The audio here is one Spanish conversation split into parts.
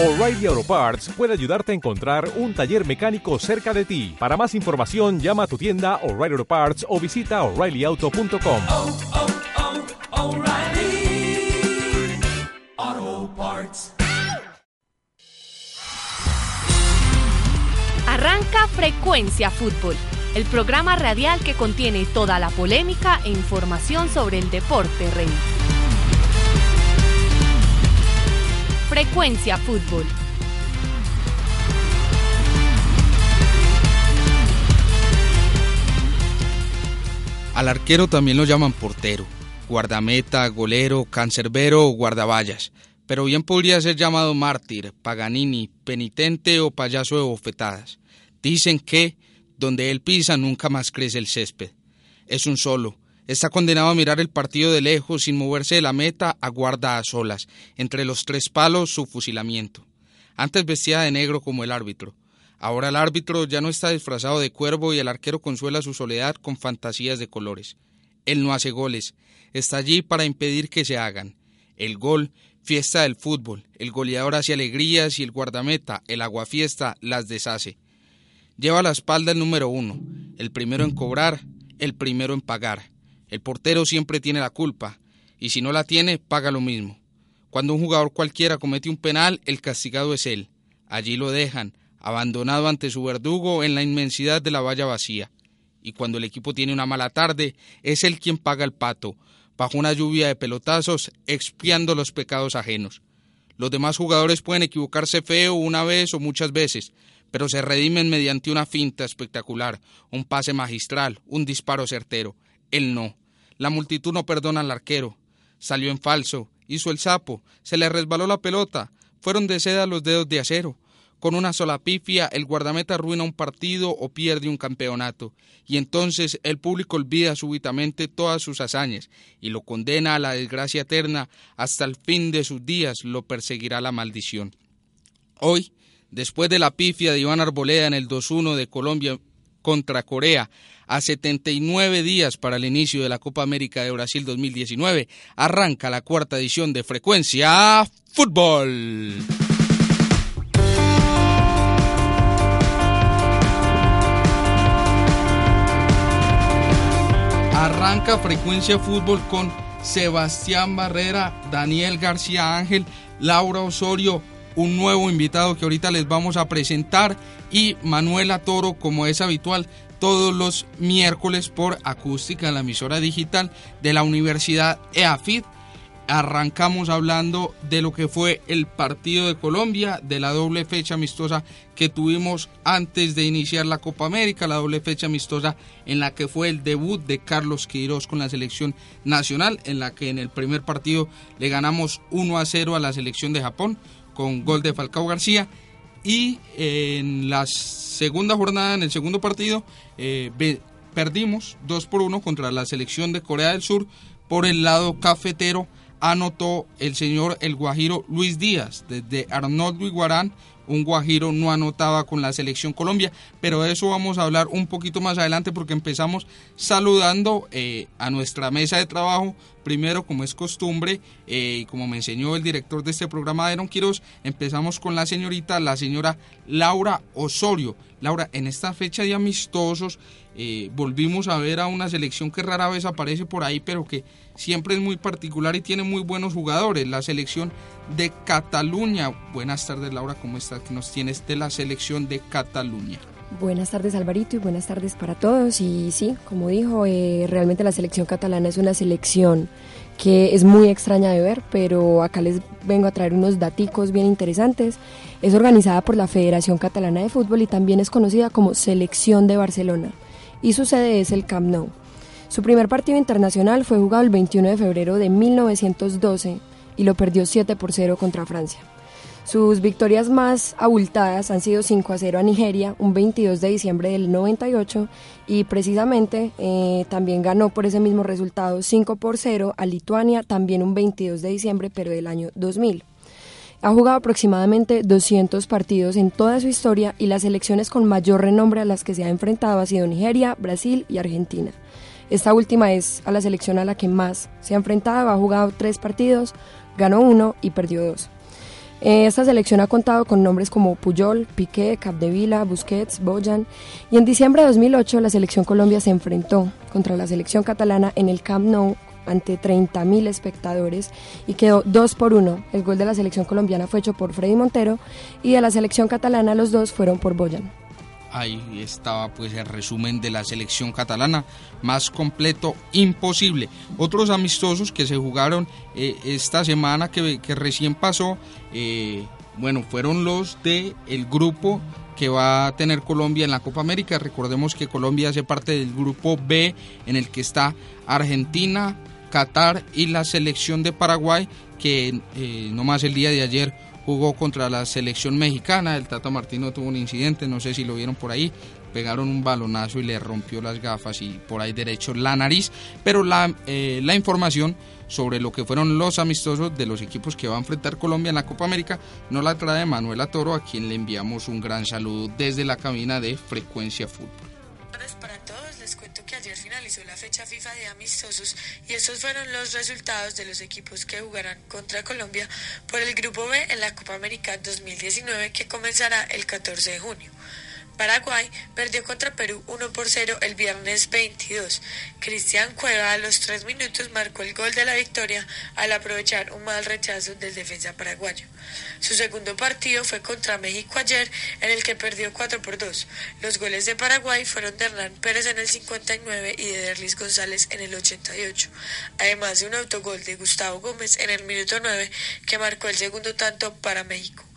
O'Reilly Auto Parts puede ayudarte a encontrar un taller mecánico cerca de ti. Para más información, llama a tu tienda O'Reilly Auto Parts o visita oreillyauto.com. oh, oh, O'Reilly Auto Parts. Arranca Frecuencia Fútbol, el programa radial que contiene toda la polémica e información sobre el deporte rey. Frecuencia Fútbol. Al arquero también lo llaman portero, guardameta, golero, cancerbero o guardaballas, pero bien podría ser llamado mártir, paganini, penitente o payaso de bofetadas. Dicen que donde él pisa nunca más crece el césped. Es un solo. Está condenado a mirar el partido de lejos sin moverse de la meta, aguarda a solas, entre los tres palos su fusilamiento. Antes vestía de negro como el árbitro. Ahora el árbitro ya no está disfrazado de cuervo y el arquero consuela su soledad con fantasías de colores. Él no hace goles, está allí para impedir que se hagan. El gol, fiesta del fútbol, el goleador hace alegrías y el guardameta, el aguafiesta, las deshace. Lleva a la espalda el número uno, el primero en cobrar, el primero en pagar. El portero siempre tiene la culpa, y si no la tiene, paga lo mismo. Cuando un jugador cualquiera comete un penal, el castigado es él. Allí lo dejan, abandonado ante su verdugo en la inmensidad de la valla vacía. Y cuando el equipo tiene una mala tarde, es él quien paga el pato, bajo una lluvia de pelotazos, expiando los pecados ajenos. Los demás jugadores pueden equivocarse feo una vez o muchas veces, pero se redimen mediante una finta espectacular, un pase magistral, un disparo certero. Él no. La multitud no perdona al arquero. Salió en falso, hizo el sapo, se le resbaló la pelota, fueron de seda los dedos de acero. Con una sola pifia, el guardameta arruina un partido o pierde un campeonato, y entonces el público olvida súbitamente todas sus hazañas y lo condena a la desgracia eterna hasta el fin de sus días lo perseguirá la maldición. Hoy, después de la pifia de Iván Arboleda en el 2-1 de Colombia contra Corea, a 79 días para el inicio de la Copa América de Brasil 2019, arranca la cuarta edición de Frecuencia Fútbol. Arranca Frecuencia Fútbol con Sebastián Barrera, Daniel García Ángel, Laura Osorio, un nuevo invitado que ahorita les vamos a presentar y Manuela Toro, como es habitual, todos los miércoles por acústica en la emisora digital de la Universidad EAFID. Arrancamos hablando de lo que fue el partido de Colombia, de la doble fecha amistosa que tuvimos antes de iniciar la Copa América, la doble fecha amistosa en la que fue el debut de Carlos Queiroz con la selección nacional, en la que en el primer partido le ganamos 1 a 0 a la selección de Japón con gol de Falcao García y en la segunda jornada, en el segundo partido, eh, perdimos 2 por 1 contra la selección de Corea del Sur por el lado cafetero anotó el señor el Guajiro Luis Díaz desde Arnoldo Iguarán un Guajiro no anotaba con la selección Colombia, pero de eso vamos a hablar un poquito más adelante porque empezamos saludando eh, a nuestra mesa de trabajo. Primero, como es costumbre, eh, y como me enseñó el director de este programa, Aaron Quiroz, empezamos con la señorita, la señora Laura Osorio. Laura, en esta fecha de amistosos, eh, volvimos a ver a una selección que rara vez aparece por ahí, pero que siempre es muy particular y tiene muy buenos jugadores. La selección de Cataluña. Buenas tardes, Laura, ¿cómo estás? ¿Qué nos tienes de la selección de Cataluña? Buenas tardes Alvarito y buenas tardes para todos. Y sí, como dijo, eh, realmente la selección catalana es una selección que es muy extraña de ver, pero acá les vengo a traer unos daticos bien interesantes. Es organizada por la Federación Catalana de Fútbol y también es conocida como Selección de Barcelona. Y su sede es el Camp Nou. Su primer partido internacional fue jugado el 21 de febrero de 1912 y lo perdió 7 por 0 contra Francia. Sus victorias más abultadas han sido 5 a 0 a Nigeria, un 22 de diciembre del 98, y precisamente eh, también ganó por ese mismo resultado 5 por 0 a Lituania, también un 22 de diciembre, pero del año 2000. Ha jugado aproximadamente 200 partidos en toda su historia y las selecciones con mayor renombre a las que se ha enfrentado ha sido Nigeria, Brasil y Argentina. Esta última es a la selección a la que más se ha enfrentado, ha jugado tres partidos, ganó uno y perdió dos. Eh, esta selección ha contado con nombres como Puyol, Piqué, Capdevila, Busquets, Boyan y en diciembre de 2008 la selección Colombia se enfrentó contra la selección catalana en el Camp Nou ante 30.000 espectadores y quedó 2 por 1. El gol de la selección colombiana fue hecho por Freddy Montero y de la selección catalana los dos fueron por Boyan. Ahí estaba pues el resumen de la selección catalana, más completo imposible. Otros amistosos que se jugaron eh, esta semana que, recién pasó, eh, bueno, fueron los de el grupo que va a tener Colombia en la Copa América. Recordemos que Colombia hace parte del grupo B en el que está Argentina, Qatar y la selección de Paraguay que eh, nomás el día de ayer jugó contra la selección mexicana. El Tata Martino tuvo un incidente, no sé si lo vieron por ahí. Pegaron un balonazo y le rompió las gafas y por ahí derecho la nariz. Pero la, eh, la información sobre lo que fueron los amistosos de los equipos que va a enfrentar Colombia en la Copa América nos la trae Manuela Toro, a quien le enviamos un gran saludo desde la cabina de Frecuencia Fútbol la fecha FIFA de amistosos y esos fueron los resultados de los equipos que jugarán contra Colombia por el Grupo B en la Copa América 2019 que comenzará el 14 de junio. Paraguay perdió contra Perú 1 por 0 el viernes 22. Cristian Cueva a los 3 minutos marcó el gol de la victoria al aprovechar un mal rechazo del defensa paraguayo. Su segundo partido fue contra México ayer en el que perdió 4 por 2. Los goles de Paraguay fueron de Hernán Pérez en el 59 y de Derlis González en el 88, además de un autogol de Gustavo Gómez en el minuto 9 que marcó el segundo tanto para México.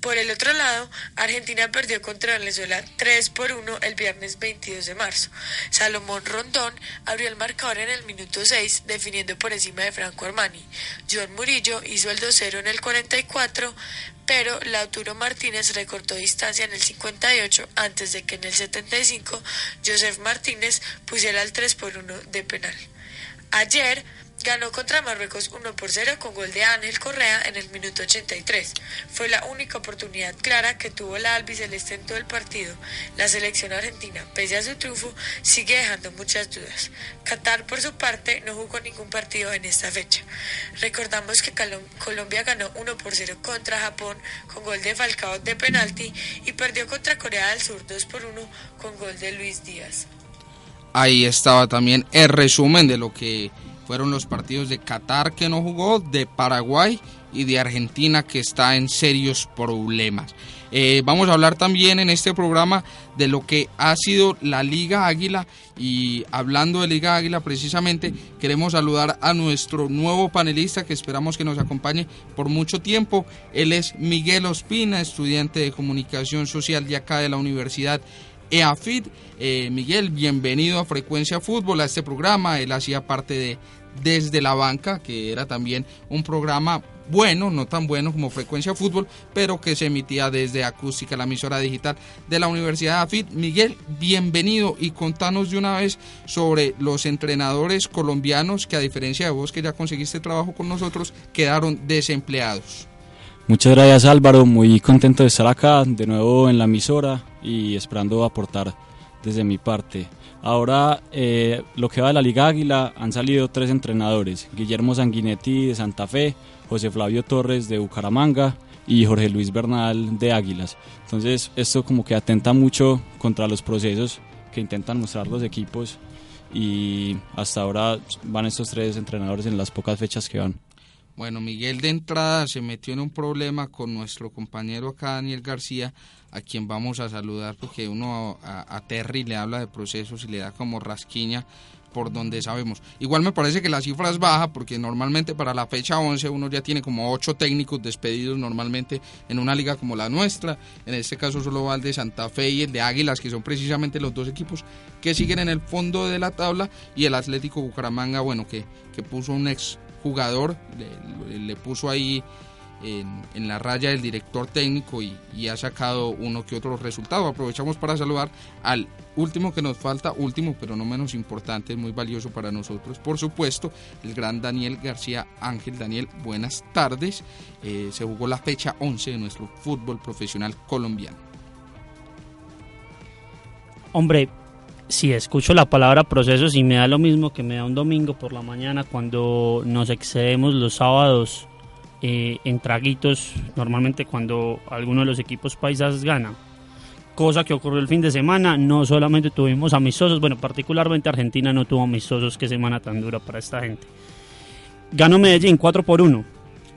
Por el otro lado, Argentina perdió contra Venezuela 3 por 1 el viernes 22 de marzo. Salomón Rondón abrió el marcador en el minuto 6, definiendo por encima de Franco Armani. John Murillo hizo el 2-0 en el 44, pero Lautaro Martínez recortó distancia en el 58 antes de que en el 75 Joseph Martínez pusiera el 3 por 1 de penal. Ayer, Ganó contra Marruecos 1 por 0 con gol de Ángel Correa en el minuto 83. Fue la única oportunidad clara que tuvo la albiceleste en todo el partido. La selección argentina, pese a su triunfo, sigue dejando muchas dudas. Qatar, por su parte, no jugó ningún partido en esta fecha. Recordamos que Colombia ganó 1 por 0 contra Japón con gol de Falcao de penalti y perdió contra Corea del Sur 2 por 1 con gol de Luis Díaz. Ahí estaba también el resumen de lo que fueron los partidos de Qatar que no jugó, de Paraguay y de Argentina que está en serios problemas. Eh, vamos a hablar también en este programa de lo que ha sido la Liga Águila y hablando de Liga Águila precisamente queremos saludar a nuestro nuevo panelista que esperamos que nos acompañe por mucho tiempo. Él es Miguel Ospina, estudiante de comunicación social de acá de la Universidad EAFID. Eh, Miguel, bienvenido a Frecuencia Fútbol, a este programa. Él hacía parte de desde la banca, que era también un programa bueno, no tan bueno como Frecuencia Fútbol, pero que se emitía desde Acústica, la emisora digital de la Universidad de AFIT. Miguel, bienvenido y contanos de una vez sobre los entrenadores colombianos que a diferencia de vos que ya conseguiste trabajo con nosotros, quedaron desempleados. Muchas gracias Álvaro, muy contento de estar acá de nuevo en la emisora y esperando aportar desde mi parte. Ahora, eh, lo que va de la Liga Águila, han salido tres entrenadores, Guillermo Sanguinetti de Santa Fe, José Flavio Torres de Bucaramanga y Jorge Luis Bernal de Águilas. Entonces, esto como que atenta mucho contra los procesos que intentan mostrar los equipos y hasta ahora van estos tres entrenadores en las pocas fechas que van. Bueno, Miguel de entrada se metió en un problema con nuestro compañero acá, Daniel García, a quien vamos a saludar porque uno a, Terry le habla de procesos y le da como rasquiña por donde sabemos. Igual me parece que la cifra es baja porque normalmente para la fecha 11 uno ya tiene como 8 técnicos despedidos normalmente en una liga como la nuestra. En este caso solo va el de Santa Fe y el de Águilas, que son precisamente los dos equipos que siguen en el fondo de la tabla y el Atlético Bucaramanga, bueno, que, que puso un ex jugador, le, puso ahí en, la raya del director técnico y, ha sacado uno que otro resultado. Aprovechamos para saludar al último que nos falta, último pero no menos importante, muy valioso para nosotros, por supuesto, el gran Daniel García Ángel. Daniel, buenas tardes. Eh, se jugó la fecha 11 de nuestro fútbol profesional colombiano. Hombre, si escucho la palabra procesos y me da lo mismo que me da un domingo por la mañana cuando nos excedemos los sábados eh, en traguitos, normalmente cuando alguno de los equipos paisas gana. Cosa que ocurrió el fin de semana, no solamente tuvimos amistosos, bueno, particularmente Argentina no tuvo amistosos, qué semana tan dura para esta gente. Ganó Medellín 4 por 1.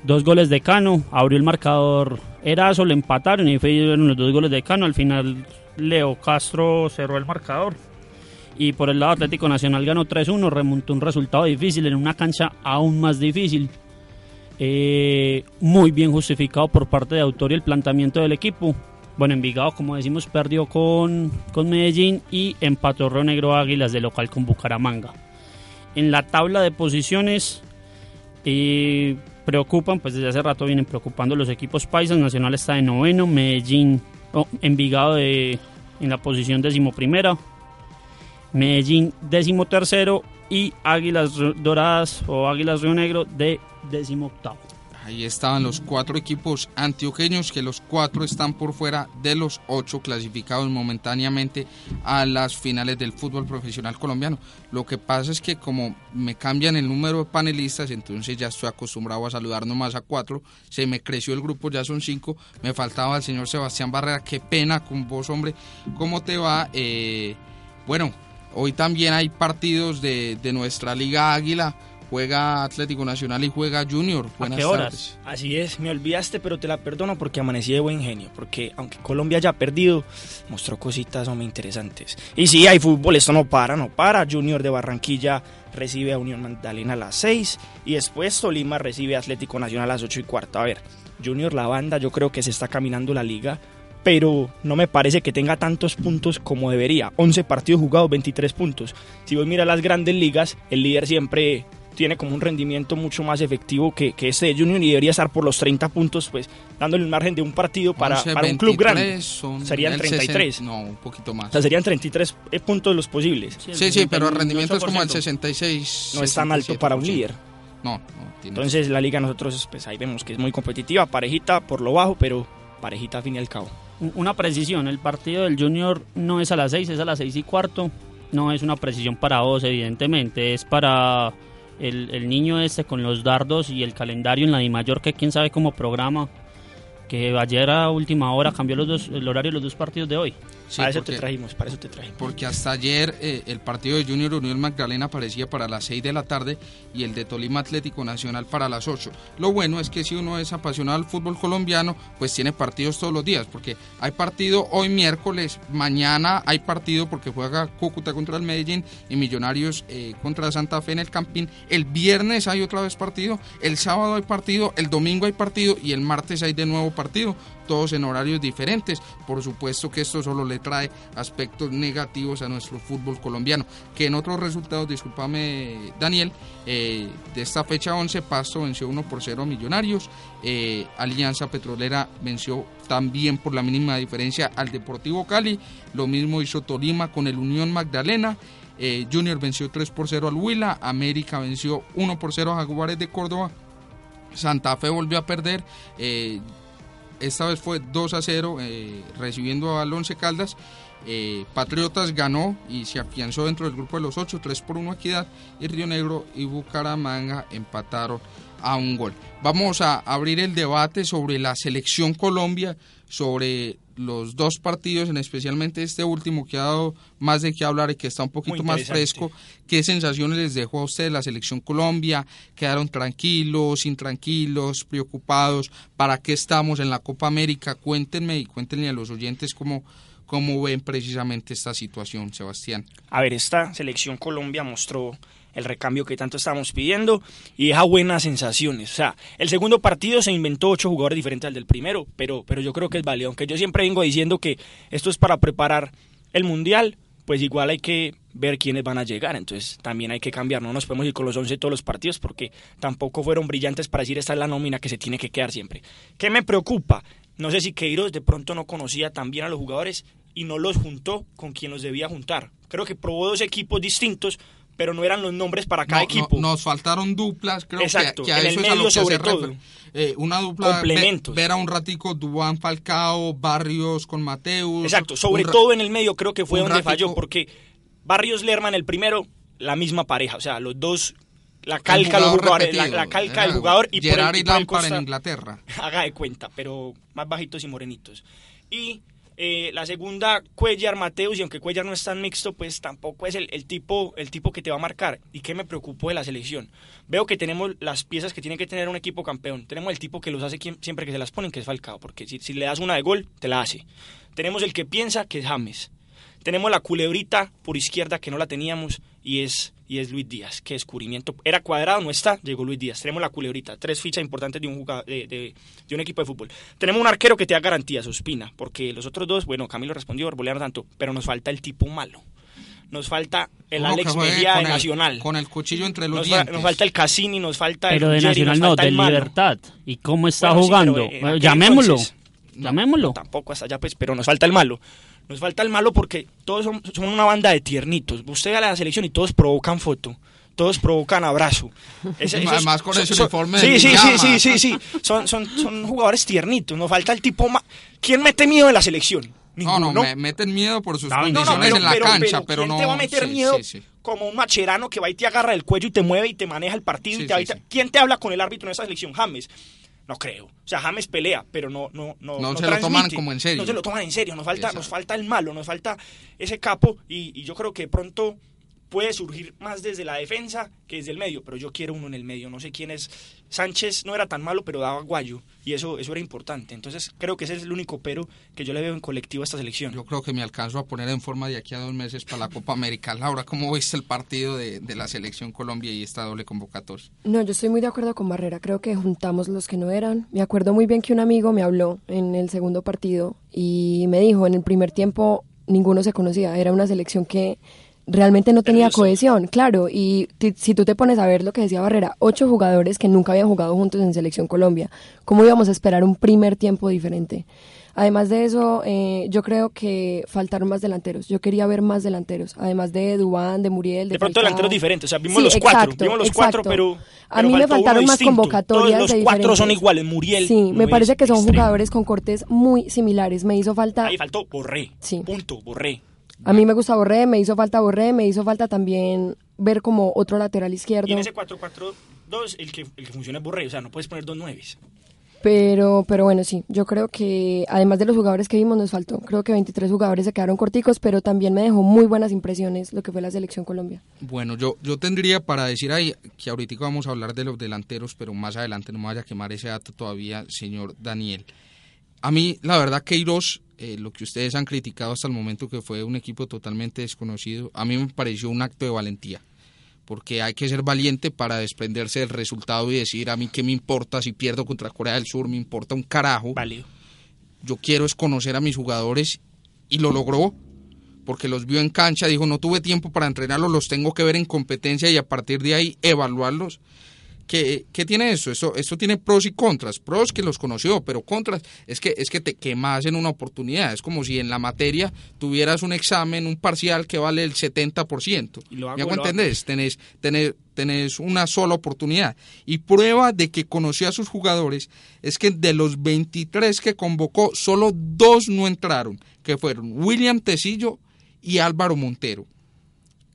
Dos goles de Cano, abrió el marcador Erazo, le empataron y fueron los dos goles de Cano. Al final Leo Castro cerró el marcador. Y por el lado Atlético Nacional ganó 3-1, remontó un resultado difícil en una cancha aún más difícil. Eh, muy bien justificado por parte de Autor y el planteamiento del equipo. Bueno, Envigado, como decimos, perdió con, con Medellín y empató Río Negro Águilas de local con Bucaramanga. En la tabla de posiciones eh, preocupan, pues desde hace rato vienen preocupando los equipos paisas. Nacional está de noveno, Medellín, oh, Envigado de, en la posición decimoprimera, Medellín décimo tercero y Águilas Doradas o Águilas Río Negro de décimo octavo. Ahí estaban los cuatro equipos antioqueños, que los cuatro están por fuera de los ocho clasificados momentáneamente a las finales del fútbol profesional colombiano. Lo que pasa es que como me cambian el número de panelistas, entonces ya estoy acostumbrado a saludar nomás a cuatro. Se me creció el grupo, ya son cinco. Me faltaba el señor Sebastián Barrera. Qué pena con vos, hombre. ¿Cómo te va? Eh, bueno, hoy también hay partidos de, de nuestra Liga Águila juega Atlético Nacional y juega Junior. Buenas ¿A qué horas? Así es, me olvidaste, pero te la perdono porque amanecí de buen genio. Porque aunque Colombia haya perdido, mostró cositas muy interesantes. Y sí, hay fútbol, esto no para, no para. Junior de Barranquilla recibe a Unión Magdalena a las 6 y después Tolima recibe a Atlético Nacional a las 8 y cuarto. A ver, Junior, la banda, yo creo que se está caminando la liga pero no me parece que tenga tantos puntos como debería. 11 partidos jugados, 23 puntos. Si vos miras las grandes ligas, el líder siempre tiene como un rendimiento mucho más efectivo que, que este de Junior y debería estar por los 30 puntos, pues dándole un margen de un partido para, para un club grande. Serían 33. no, un poquito más. O sea, serían 33 eh, puntos los posibles. Sí, sí, pero el rendimiento es como el 66. No es tan alto para un líder. No, no Entonces la liga nosotros, pues ahí vemos que es muy competitiva, parejita por lo bajo, pero parejita a fin y al cabo. Una precisión, el partido del Junior no es a las 6, es a las 6 y cuarto. No es una precisión para vos, evidentemente, es para el, niño este con los dardos y el calendario en la mayor que quién sabe cómo programa, que ayer a última hora cambió los dos, el horario de los dos partidos de hoy para eso te trajimos, para eso te trajimos. Porque hasta ayer eh, el partido de Junior Unión Magdalena aparecía para las 6 de la tarde y el de Tolima Atlético Nacional para las 8. Lo bueno es que si uno es apasionado al fútbol colombiano, pues tiene partidos todos los días, porque hay partido hoy miércoles, mañana hay partido porque juega Cúcuta contra el Medellín y Millonarios eh, contra Santa Fe en el Campín. El viernes hay otra vez partido, el sábado hay partido, el domingo hay partido y el martes hay de nuevo partido todos en horarios diferentes. Por supuesto que esto solo le trae aspectos negativos a nuestro fútbol colombiano. Que en otros resultados, discúlpame Daniel, eh, de esta fecha 11, Pasto venció 1 por 0 a Millonarios, eh, Alianza Petrolera venció también por la mínima diferencia al Deportivo Cali, lo mismo hizo Tolima con el Unión Magdalena. Eh, Junior venció 3 por 0 al Huila, América venció 1 por 0 a Jaguares de Córdoba, Santa Fe volvió a perder, esta vez fue 2 a 0 eh, recibiendo al Once Caldas. Eh, Patriotas ganó y se afianzó dentro del grupo de los 8, 3 por 1 Equidad y Río Negro y Bucaramanga empataron a un gol. Vamos a abrir el debate sobre la selección Colombia, sobre los dos partidos, en especialmente este último que ha dado más de qué hablar y que está un poquito más fresco. ¿Qué sensaciones les dejó a ustedes la selección Colombia? ¿Quedaron tranquilos, intranquilos, preocupados? ¿Para qué estamos en la Copa América? Cuéntenme y cuéntenle a los oyentes cómo, cómo ven precisamente esta situación, Sebastián. A ver, esta selección Colombia mostró el recambio que tanto estábamos pidiendo y deja buenas sensaciones. O sea, el segundo partido se inventó ocho jugadores diferentes al del primero, pero, pero yo creo que es válido. Aunque yo siempre vengo diciendo que esto es para preparar el mundial, pues igual hay que ver quiénes van a llegar. Entonces también hay que cambiar. No nos podemos ir con los 11 todos los partidos porque tampoco fueron brillantes para decir esta es la nómina que se tiene que quedar siempre. ¿Qué me preocupa? No sé si Queiroz de pronto no conocía tan bien a los jugadores y no los juntó con quien los debía juntar. Creo que probó dos equipos distintos pero no eran los nombres para cada equipo. nos faltaron duplas, creo Exacto, que, a en eso el medio es a lo sobre que todo. Eh, una dupla, Complementos. ver a un ratico Dubán Falcao, Barrios con Mateus. Exacto, sobre todo en el medio creo que fue donde falló, porque Barrios Lerman el primero, la misma pareja, o sea, los dos la calca los jugadores, la, calca del jugador y por el, y y por el Lampard en Inglaterra. haga de cuenta, pero más bajitos y morenitos. Y eh, la segunda, Cuellar, Mateus, y aunque Cuellar no es tan mixto, pues tampoco es el, el tipo, el tipo que te va a marcar. ¿Y qué me preocupó de la selección? Veo que tenemos las piezas que tiene que tener un equipo campeón. Tenemos el tipo que los hace siempre que se las ponen, que es Falcao, porque si, si le das una de gol, te la hace. Tenemos el que piensa, que es James. Tenemos la culebrita por izquierda, que no la teníamos, y es, y es Luis Díaz. Qué descubrimiento. Era cuadrado, no está, llegó Luis Díaz. Tenemos la culebrita, tres fichas importantes de un, jugador, de, de- de un equipo de fútbol. Tenemos un arquero que te da garantías, Ospina, porque los otros dos, bueno, Camilo respondió, Arboleano tanto, pero nos falta el tipo malo. Nos falta el Uno Alex Mejía de el- Nacional. Con el cuchillo entre los Nos, fa- nos falta el Cassini, nos falta Pero de el Ruggeri, Nacional nos no, de. Libertad. ¿Y cómo está Bueno, sí, jugando? pero, eh, Bueno, llamémoslo. entonces- Llamémoslo. Tampoco hasta allá, pues, pero nos falta el malo. Nos falta el malo porque todos son, son una banda de tiernitos. Usted ve a la selección y todos provocan foto. Todos provocan abrazo. Esos- Además con son- ese son- uniforme Sí, de sí, sí, pijama. sí, sí, sí. Son, son, son jugadores tiernitos. Nos falta el tipo más... ¿Quién mete miedo en la selección? No, no, me meten miedo por sus No, no, condiciones pero- en la pero- cancha, pero, ¿quién no. te va a meter sí, miedo sí, sí. como un macherano que va y te agarra el cuello y te mueve y te maneja el partido? Sí, y te va sí, y te- sí. ¿Quién te habla con el árbitro en esa selección? James. No creo. O sea, James pelea, pero no no no No se lo toman como en serio. No se lo toman en serio. Nos falta Exacto. nos falta el malo, nos falta ese capo y, y yo creo que pronto puede surgir más desde la defensa que desde el medio, pero yo quiero uno en el medio. No sé quién es. Sánchez no era tan malo, pero daba guayo y eso eso era importante. Entonces creo que ese es el único pero que yo le veo en colectivo a esta selección. Yo creo que me alcanzo a poner en forma de aquí a dos meses para la Copa América. Laura, ¿cómo viste el partido de, de la selección Colombia y esta doble convocatoria? No, yo estoy muy de acuerdo con Barrera. Creo que juntamos los que no eran. Me acuerdo muy bien que un amigo me habló en el segundo partido y me dijo, en el primer tiempo ninguno se conocía. Era una selección que realmente no tenía cohesión, claro. Y si tú te pones a ver lo que decía Barrera, ocho jugadores que nunca habían jugado juntos en Selección Colombia. ¿Cómo íbamos a esperar un primer tiempo diferente? Además de eso, eh, yo creo que faltaron más delanteros. Yo quería ver más delanteros, además de Dubán, de Muriel, de, De pronto Falcao. delanteros diferentes, o sea, vimos Sí, los cuatro, vimos los cuatro, pero, A pero mí me faltaron más distinto. convocatorias Todos de los cuatro son iguales, Muriel. Sí, me parece que son extremo. jugadores con cortes muy similares. Me hizo falta. Ahí faltó Borré. Sí. Punto, Borré. A mí me gusta Borré, me hizo falta Borré, me hizo falta también ver como otro lateral izquierdo. Y en ese 4-4-2 el que, el que funciona es Borré, o sea, no puedes poner dos nueves. Pero, pero bueno, sí, yo creo que además de los jugadores que vimos nos faltó. Creo que 23 jugadores se quedaron corticos, pero también me dejó muy buenas impresiones lo que fue la selección Colombia. Bueno, yo, yo tendría para decir ahí que ahorita vamos a hablar de los delanteros, pero más adelante no me vaya a quemar ese dato todavía, señor Daniel. A mí, la verdad, Queiroz, eh, lo que ustedes han criticado hasta el momento, que fue un equipo totalmente desconocido, a mí me pareció un acto de valentía. Porque hay que ser valiente para desprenderse del resultado y decir, a mí qué me importa si pierdo contra Corea del Sur, me importa un carajo. Válido. Yo quiero es conocer a mis jugadores y lo logró porque los vio en cancha, dijo, no tuve tiempo para entrenarlos, los tengo que ver en competencia y a partir de ahí evaluarlos. ¿Qué, qué tiene eso? eso? Esto tiene pros y contras. Pros que los conoció, pero contras es que, es que te quemas en una oportunidad. Es como si en la materia tuvieras un examen, un parcial que vale el 70%. Y lo hago, ¿Me hago lo hago. entendés? Tenés, tenés, tenés una sola oportunidad. Y prueba de que conoció a sus jugadores es que de los 23 que convocó, solo dos no entraron, que fueron William Tecillo y Álvaro Montero,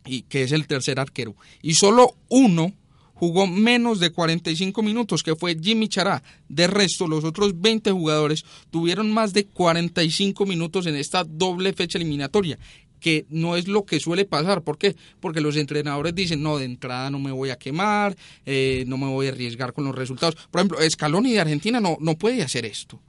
y que es el tercer arquero. Y solo uno jugó menos de 45 minutos, que fue Jimmy Chará. De resto, los otros 20 jugadores tuvieron más de 45 minutos en esta doble fecha eliminatoria que no es lo que suele pasar. ¿Por qué? Porque los entrenadores dicen, no, de entrada no me voy a quemar, eh, no me voy a arriesgar con los resultados. Por ejemplo, Scaloni de Argentina no, no puede hacer esto.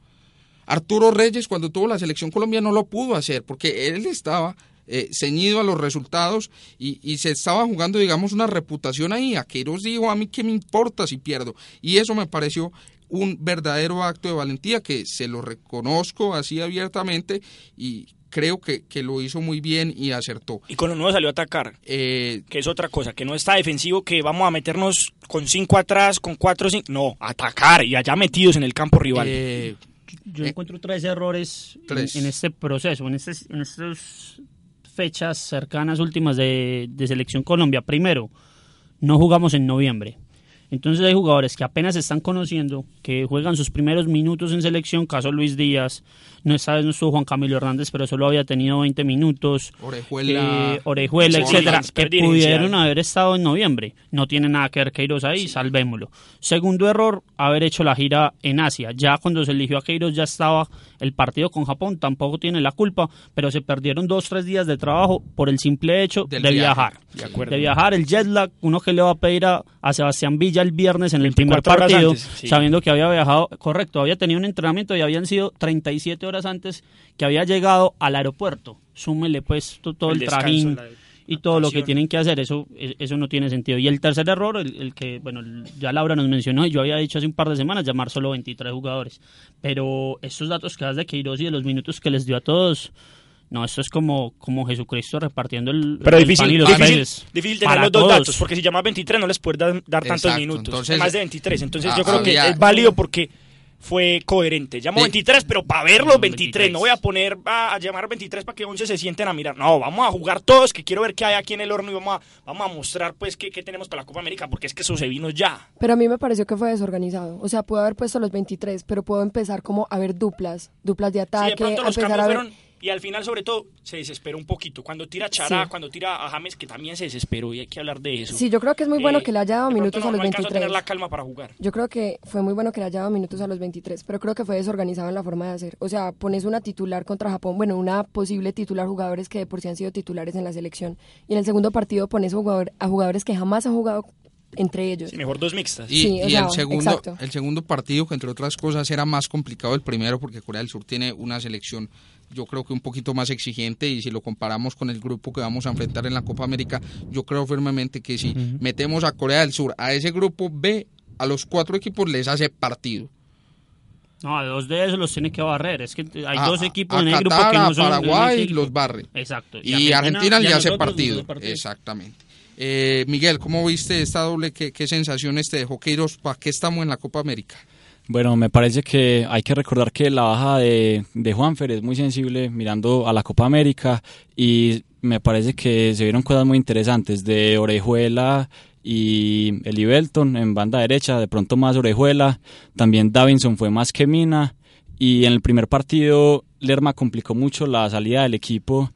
Arturo Reyes, cuando tuvo la selección Colombia, no lo pudo hacer porque él estaba eh, ceñido a los resultados y, y se estaba jugando, digamos, una reputación ahí. A Queiroz dijo, a mí qué me importa si pierdo. Y eso me pareció un verdadero acto de valentía que se lo reconozco así abiertamente y creo que, que lo hizo muy bien y acertó. Y con lo nuevo salió a atacar, Eh, que es otra cosa, que no está defensivo, que vamos a meternos con cinco atrás, con cuatro, cinco. No, atacar y allá metidos en el campo rival. eh, Yo Eh, encuentro tres errores en- tres. En, este proceso, en, este, en estas fechas cercanas últimas de, de Selección Colombia. Primero, no jugamos en noviembre. Entonces hay jugadores que apenas están conociendo, que juegan sus primeros minutos en selección, caso Luis Díaz, no vez no estuvo Juan Camilo Hernández, pero solo había tenido 20 minutos, Orejuela, eh, Orejuela, Sí, etcétera, sí, que pudieron haber estado en noviembre. No tiene nada que ver Queiroz ahí, salvémoslo. Segundo error, haber hecho la gira en Asia. Ya cuando se eligió a Queiroz ya estaba el partido con Japón, tampoco tiene la culpa, pero se perdieron dos, tres días de trabajo por el simple hecho Del de viaje. viajar. De acuerdo. De viajar, el jet lag, uno que le va a pedir a, a Sebastián Villa el viernes en el primer 24 horas partido, antes, sí. sabiendo que había viajado, correcto, había tenido un entrenamiento y habían sido 37 horas antes que había llegado al aeropuerto. Súmele pues to- todo el, El trajín la y todo lo que tienen que hacer, eso e- eso no tiene sentido. Y el tercer error, el, el que, bueno, ya Laura nos mencionó y yo había dicho hace un par de semanas, llamar solo 23 jugadores. Pero estos datos que das de Queiroz y de los minutos que les dio a todos, no, esto es como, como Jesucristo repartiendo el, Pero el difícil, pan y los difícil, peces. difícil tener para los dos todos. datos, porque si llamas 23 no les puedes dar, dar tantos Exacto, minutos, entonces, más de 23. Entonces ah, yo creo que es válido porque fue coherente. Llamo Sí. 23, pero para ver los Los 23. No voy a poner a, a llamar 23 para que 11 se sienten a mirar. No, vamos a jugar todos, que quiero ver qué hay aquí en el horno y vamos a, vamos a mostrar pues qué, qué tenemos para la Copa América, porque es que eso se vino ya. Pero a mí me pareció que fue desorganizado. O sea, pudo haber puesto los 23, pero puedo empezar como a ver duplas, duplas de Sí, ataque, de pronto a los empezar cambios a ver... fueron... Y al final, sobre todo, se desesperó un poquito. Cuando tira Chará, Sí. cuando tira a James, que también se desesperó y hay que hablar de eso. Sí, yo creo que es muy bueno Eh, que le haya dado minutos no, a los no alcanzó 23. a tener la calma para jugar. Yo creo que fue muy bueno que le haya dado minutos a los 23, pero creo que fue desorganizado en la forma de hacer. O sea, pones una titular contra Japón, bueno, una posible titular jugadores que de por sí han sido titulares en la selección. Y en el segundo partido pones jugador- a jugadores que jamás han jugado entre ellos. Sí, mejor dos mixtas. Y, Sí, o y sea, el segundo exacto. el segundo partido, que entre otras cosas era más complicado el primero, porque Corea del Sur tiene una selección, yo creo que un poquito más exigente, y si lo comparamos con el grupo que vamos a enfrentar en la Copa América, yo creo firmemente que si metemos a Corea del Sur a ese grupo B, a los cuatro equipos les hace partido. No, a dos de esos los tiene que barrer. Es que hay A- dos equipos a en el grupo Qatar, que no son. Paraguay los barre. Exacto. Y, Argentina, le y a hace partido. hace partido. Exactamente. Eh, Miguel, ¿cómo viste esta doble? ¿Qué, qué sensaciones te dejó Queiroz? ¿Para qué estamos en la Copa América? Bueno, me parece que hay que recordar que la baja de, de Juanfer es muy sensible mirando a la Copa América y me parece que se vieron cosas muy interesantes de Orejuela y Eli Belton en banda derecha, de pronto más Orejuela, también Davinson fue más que Mina y en el primer partido Lerma complicó mucho la salida del equipo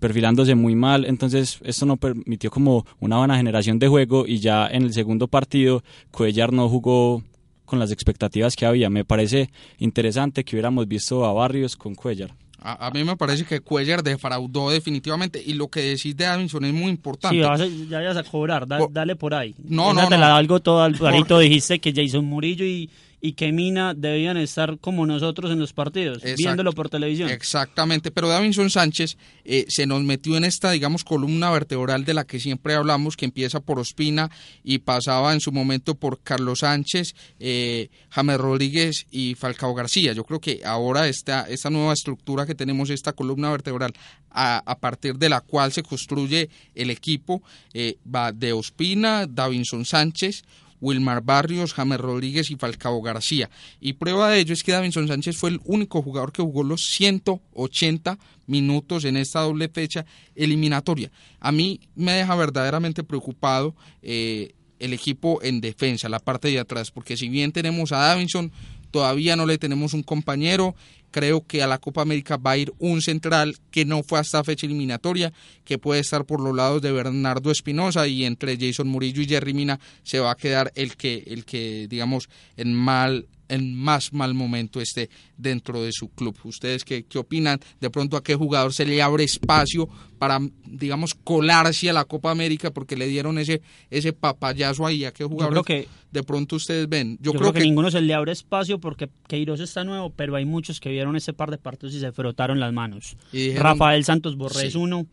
perfilándose muy mal, entonces esto no permitió como una buena generación de juego y ya en el segundo partido Cuellar no jugó con las expectativas que había. Me parece interesante que hubiéramos visto a Barrios con Cuellar. A, a mí me parece que Cuellar defraudó definitivamente y lo que decís de Davinson es muy importante. Sí, vas a- ya vas a cobrar, da- Por- dale por ahí. No, Esa no, te no. la algo todo Alvarito, dijiste que Jason Murillo y, y que Mina debían estar como nosotros en los partidos, Exacto. viéndolo por televisión. Exactamente, pero Davinson Sánchez eh, se nos metió en esta, digamos, columna vertebral de la que siempre hablamos, que empieza por Ospina y pasaba en su momento por Carlos Sánchez, eh, James Rodríguez y Falcao García. Yo creo que ahora esta, esta nueva estructura que tenemos, esta columna vertebral, a, a partir de la cual se construye el equipo, eh, va de Ospina, Davinson Sánchez, Wilmar Barrios, James Rodríguez y Falcao García. Y prueba de ello es que Davinson Sánchez fue el único jugador que jugó los 180 minutos en esta doble fecha eliminatoria. A mí me deja verdaderamente preocupado eh, el equipo en defensa, la parte de atrás, porque si bien tenemos a Davinson, todavía no le tenemos un compañero. Creo que a la Copa América va a ir un central que no fue hasta fecha eliminatoria, que puede estar por los lados de Bernardo Espinosa y entre Jason Murillo y Jerry Mina se va a quedar el que, el que digamos, en mal en más mal momento esté dentro de su club. ¿Ustedes qué, qué opinan? De pronto a qué jugador se le abre espacio para, digamos, colarse a la Copa América porque le dieron ese, ese papayazo ahí. ¿A qué jugador que- de pronto ustedes ven? Yo, creo, que, ninguno se le abre espacio porque Queiroz está nuevo, pero hay muchos que vieron ese par de partidos y se frotaron las manos. Y dijeron- Rafael Santos Borrés Sí. uno,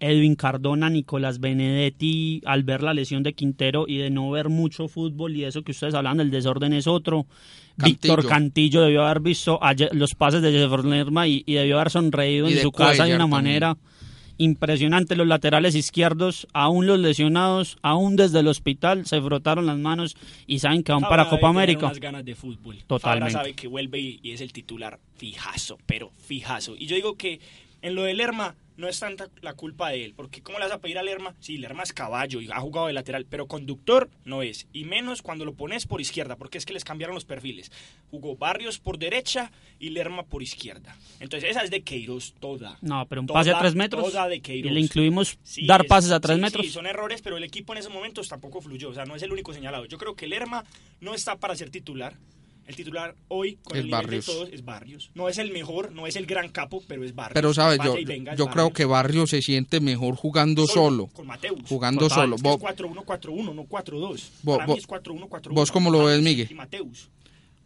Edwin Cardona, Nicolás Benedetti, al ver la lesión de Quintero y de no ver mucho fútbol y eso que ustedes hablan del desorden es otro. Cantillo. Víctor Cantillo debió haber visto a Ye- los pases de Jefferson Lerma y, y debió haber sonreído Y en su casa de una también. manera impresionante. Los laterales izquierdos, aún los lesionados, aún desde el hospital, se frotaron las manos y saben que van para Fabra Copa debe tener América. unas ganas de fútbol. Totalmente. Fabra sabe que vuelve y, y es el titular fijazo, pero fijazo. Y yo digo que en lo de Lerma no es tanta la culpa de él, porque ¿cómo le vas a pedir a Lerma? Sí, Lerma es caballo y ha jugado de lateral, pero conductor no es, y menos cuando lo pones por izquierda, porque es que les cambiaron los perfiles. Jugó Barrios por derecha y Lerma por izquierda. Entonces esa es de Queiroz toda. No, pero un Toda, pase a tres metros. toda de y Queiroz. le incluimos Sí, dar es- pases a tres sí, metros. Sí, son errores, pero el equipo en esos momentos tampoco fluyó. O sea, no es el único señalado. Yo creo que Lerma no está para ser titular. El titular hoy, con el nivel Barrios. de todos, es Barrios. No es el mejor, no es el gran capo, pero es Barrios. Pero, ¿sabes? Vaya Yo, venga, yo creo Barrios. que Barrio se siente mejor jugando solo. Con Mateus. Jugando Total, solo. Es que Vos, es 4-1-4-1, no 4-2. Vos- Para mí vos- es 4-1-4-1. vos cómo lo ves, Miguel? Y Mateus.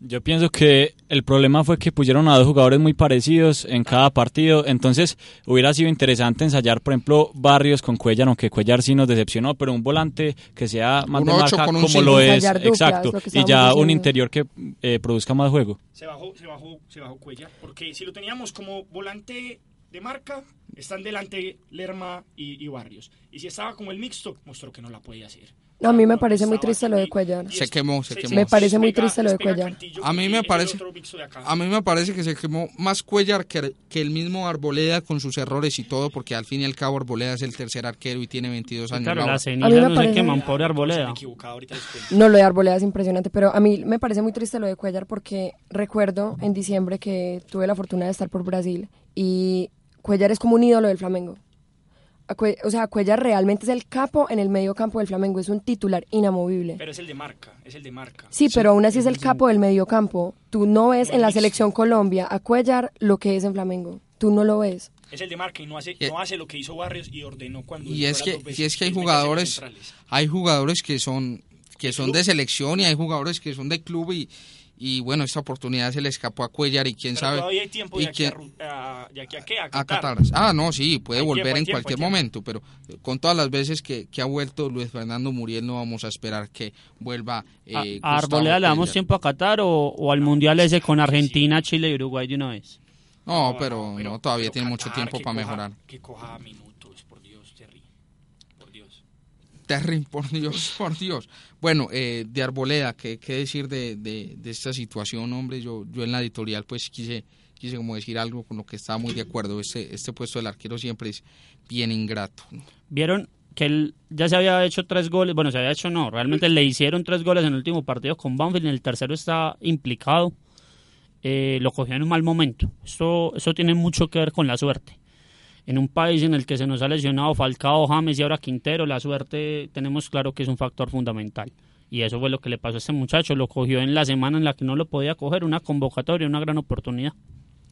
Yo pienso que el problema fue que pusieron a dos jugadores muy parecidos en cada partido, entonces hubiera sido interesante ensayar, por ejemplo, Barrios con Cuellar, aunque Cuellar sí nos decepcionó, pero un volante que sea más Un de marca como cinco. lo es, exacto, lo y ya un interior que eh, produzca más juego. Se bajó, se bajó, se bajó Cuellar. Porque si lo teníamos como volante de marca, están delante Lerma y, y Barrios. Y si estaba como el mixto, mostró que no la podía hacer. No, a mí me parece muy triste lo de Cuellar. Se quemó, se quemó. Me parece muy triste lo de Cuellar. A mí que me parece-. A mí me parece que se quemó más Cuellar que, que el mismo Arboleda con sus errores y todo, porque al fin y al cabo Arboleda es el tercer arquero y tiene 22 años. Claro, Laura. las A mí cenizas me no se parece- queman, pobre Arboleda. No, lo de Arboleda es impresionante, pero a mí me parece muy triste lo de Cuellar porque recuerdo en diciembre que tuve la fortuna de estar por Brasil y Cuellar es como un ídolo del Flamengo. O sea, Cuellar realmente es el capo en el medio campo del Flamengo, es un titular inamovible. Pero es el de marca, es el de marca. Sí, pero aún así es el capo del medio campo. Tú no ves en la selección Colombia a Cuellar lo que es en Flamengo. Tú no lo ves. Es el de marca y no hace, Y- no hace lo que hizo Barrios y ordenó cuando... Y es que, veces, y es que hay jugadores, hay jugadores que son que son de selección y hay jugadores que son de club y, y bueno, esta oportunidad se le escapó a Cuellar y quién Pero sabe. todavía hay tiempo y de aquí, a, quién- a- de aquí a qué, a Qatar. Ah, no, sí, puede Hay volver tiempo, en tiempo, cualquier momento, pero con todas las veces que, que ha vuelto Luis Fernando Muriel no vamos a esperar que vuelva eh, ¿A, a Gustavo Arboleda le damos tiempo a Qatar o, o al Mundial ese con Argentina, Chile y Uruguay de una vez? No, pero, no, todavía pero tiene mucho tiempo para coja- mejorar. Que coja minutos, por Dios, Terry. Por Dios. Terry, por Dios, por Dios. Bueno, eh, de Arboleda, ¿qué, qué decir de, de, esta situación, hombre? Yo, yo en la editorial pues quise, quise como decir algo con lo que estaba muy de acuerdo. Este, este puesto del arquero siempre es bien ingrato. Vieron que él ya se había hecho tres goles, bueno, se había hecho no, realmente le hicieron tres goles en el último partido con Banfield, en el tercero está implicado, eh, lo cogió en un mal momento. Esto, eso tiene mucho que ver con la suerte. En un país en el que se nos ha lesionado Falcao, James y ahora Quintero, la suerte tenemos claro que es un factor fundamental. Y eso fue lo que le pasó a este muchacho, lo cogió en la semana en la que no lo podía coger, una convocatoria, una gran oportunidad.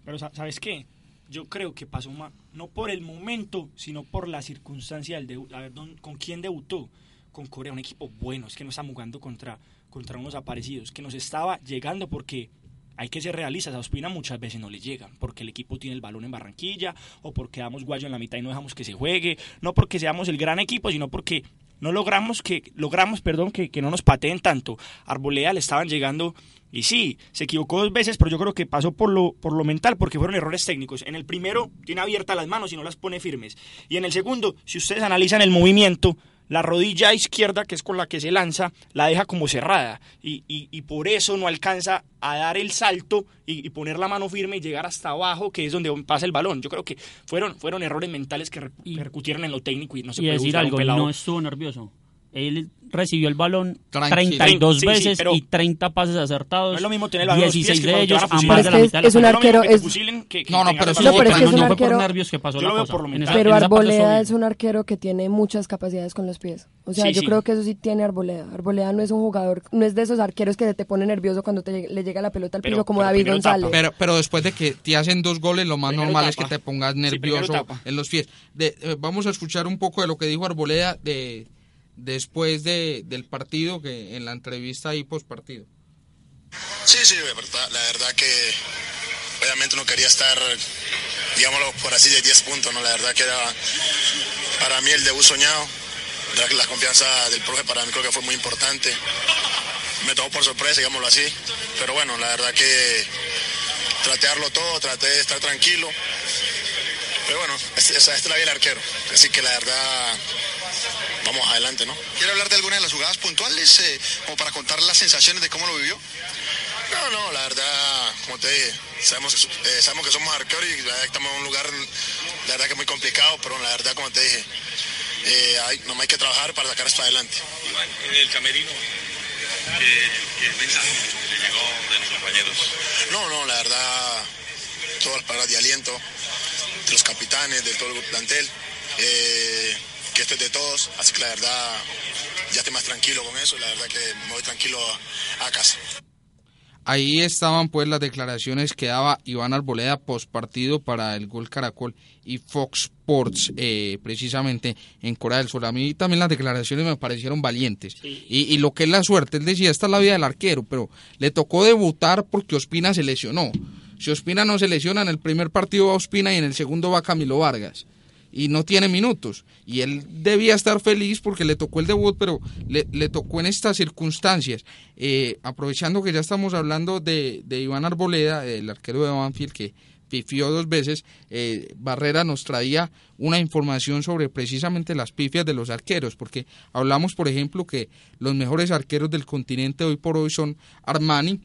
Pero sa- ¿sabes qué? Yo creo que pasó ma- no por el momento, sino por la circunstancia del debut. A ver, ¿dón- ¿con quién debutó? Con Corea, un equipo bueno. Es que no estamos jugando contra, contra unos aparecidos. Que nos estaba llegando porque hay que ser realistas. A Ospina muchas veces no le llegan. Porque el equipo tiene el balón en Barranquilla o porque damos guayo en la mitad y no dejamos que se juegue. No porque seamos el gran equipo, sino porque no logramos que logramos perdón que, que no nos pateen tanto Arboleda le estaban llegando y sí se equivocó dos veces pero yo creo que pasó por lo por lo mental porque fueron errores técnicos en el primero tiene abiertas las manos y no las pone firmes y en el segundo si ustedes analizan el movimiento la rodilla izquierda, que es con la que se lanza, la deja como cerrada y, y- y por eso no alcanza a dar el salto y, y poner la mano firme y llegar hasta abajo, que es donde pasa el balón. Yo creo que fueron, fueron errores mentales que re- repercutieron en lo técnico y no se puede decir algo, pelado. no estuvo nervioso. Él recibió el balón Tranquilo. 32 Sí, sí, veces pero- y 30 pases acertados. No es lo mismo tener el balón en los pies 16 que de ellos a más de la es mitad de es la un arquero, es- fusilen que- que No, no, pero No, pero es que un no fue por arquero- nervios que pasó Yo la cosa. por esa- Pero Arboleda es un arquero que tiene muchas capacidades con los pies. O sea, Sí, yo sí. creo que eso sí tiene Arboleda. Arboleda no es un jugador, no es de esos arqueros que te pone nervioso cuando te, le llega la pelota al Pero- piso como pero David primero González. Pero, pero después de que te hacen dos goles, lo más Primero normal es que te pongas nervioso en los pies. De, eh, vamos a escuchar un poco de lo que dijo Arboleda de, después de, del partido, que en la entrevista ahí post partido. Sí, sí, de verdad, la verdad que obviamente no quería estar, digámoslo por así, de 10 puntos, ¿no? La verdad que era para mí el debut soñado. La, la confianza del profe para mí creo que fue muy importante. Me tomó por sorpresa, digámoslo así. Pero bueno, la verdad que traté de darlo todo, traté de estar tranquilo. Pero bueno, esta es, es la vida del arquero. Así que la verdad, vamos adelante, ¿no? ¿Quiere hablar de alguna de las jugadas puntuales, eh, como para contar las sensaciones de cómo lo vivió? No, no, la verdad, como te dije, sabemos, que, eh, sabemos que somos arqueros y la verdad que estamos en un lugar, la verdad que muy complicado, pero la verdad, como te dije, eh, hay, no hay que trabajar para sacar esto adelante. Iván, en el camerino, ¿qué, qué mensaje le llegó de los compañeros? No, no, la verdad, todas las palabras de aliento de los capitanes, de todo el plantel, eh, que esto es de todos, así que la verdad ya estoy más tranquilo con eso, la verdad que me voy tranquilo a, a casa. Ahí estaban pues las declaraciones que daba Iván Arboleda post partido para el Gol Caracol y Fox Sports eh, precisamente en Corea del Sur. A mí también las declaraciones me parecieron valientes. Y, y, lo que es la suerte, él decía, esta es la vida del arquero, pero le tocó debutar porque Ospina se lesionó. Si Ospina no se lesiona, en el primer partido va Ospina y en el segundo va Camilo Vargas y no tiene minutos. Y él debía estar feliz porque le tocó el debut, pero le, le tocó en estas circunstancias. Eh, aprovechando que ya estamos hablando de, de Iván Arboleda, el arquero de Banfield, que pifió dos veces, eh, Barrera nos traía una información sobre precisamente las pifias de los arqueros, porque hablamos, por ejemplo, que los mejores arqueros del continente hoy por hoy son Armani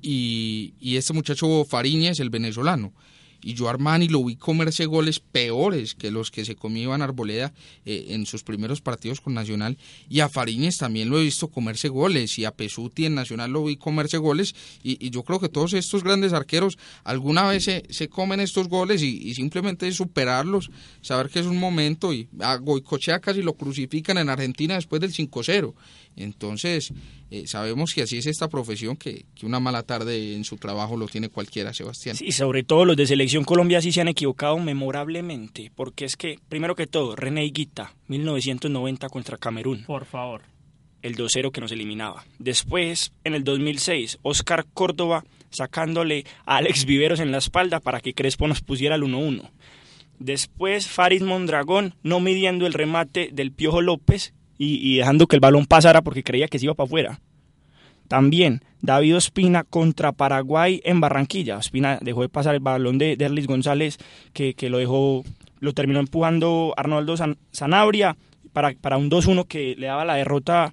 y, y este muchacho Fariñez, el venezolano y yo Armani lo vi comerse goles peores que los que se comía Iván Arboleda eh, en sus primeros partidos con Nacional. Y a Fariñez también lo he visto comerse goles. Y a Pesuti en Nacional lo vi comerse goles. Y, y yo creo que todos estos grandes arqueros alguna vez se, se comen estos goles y, y, simplemente superarlos, saber que es un momento. Y a Goicochea casi lo crucifican en Argentina después del 5-0 entonces, eh, sabemos que así es esta profesión, que, que, una mala tarde en su trabajo lo tiene cualquiera, Sebastián. Sí, sobre todo los de Selección Colombia sí se han equivocado memorablemente, porque es que, primero que todo, René Higuita, 1990 contra Camerún. Por favor. El 2-0 que nos eliminaba. Después, en el 2006, Oscar Córdoba sacándole a Alex Viveros en la espalda para que Crespo nos pusiera el 1-1. Después, Farid Mondragón no midiendo el remate del Piojo López y, y, dejando que el balón pasara porque creía que se iba para afuera. También David Ospina contra Paraguay en Barranquilla. Ospina dejó de pasar el balón de Derlis González que, que, lo dejó, lo terminó empujando Arnoldo San, Sanabria para, para un 2-1 que le daba la derrota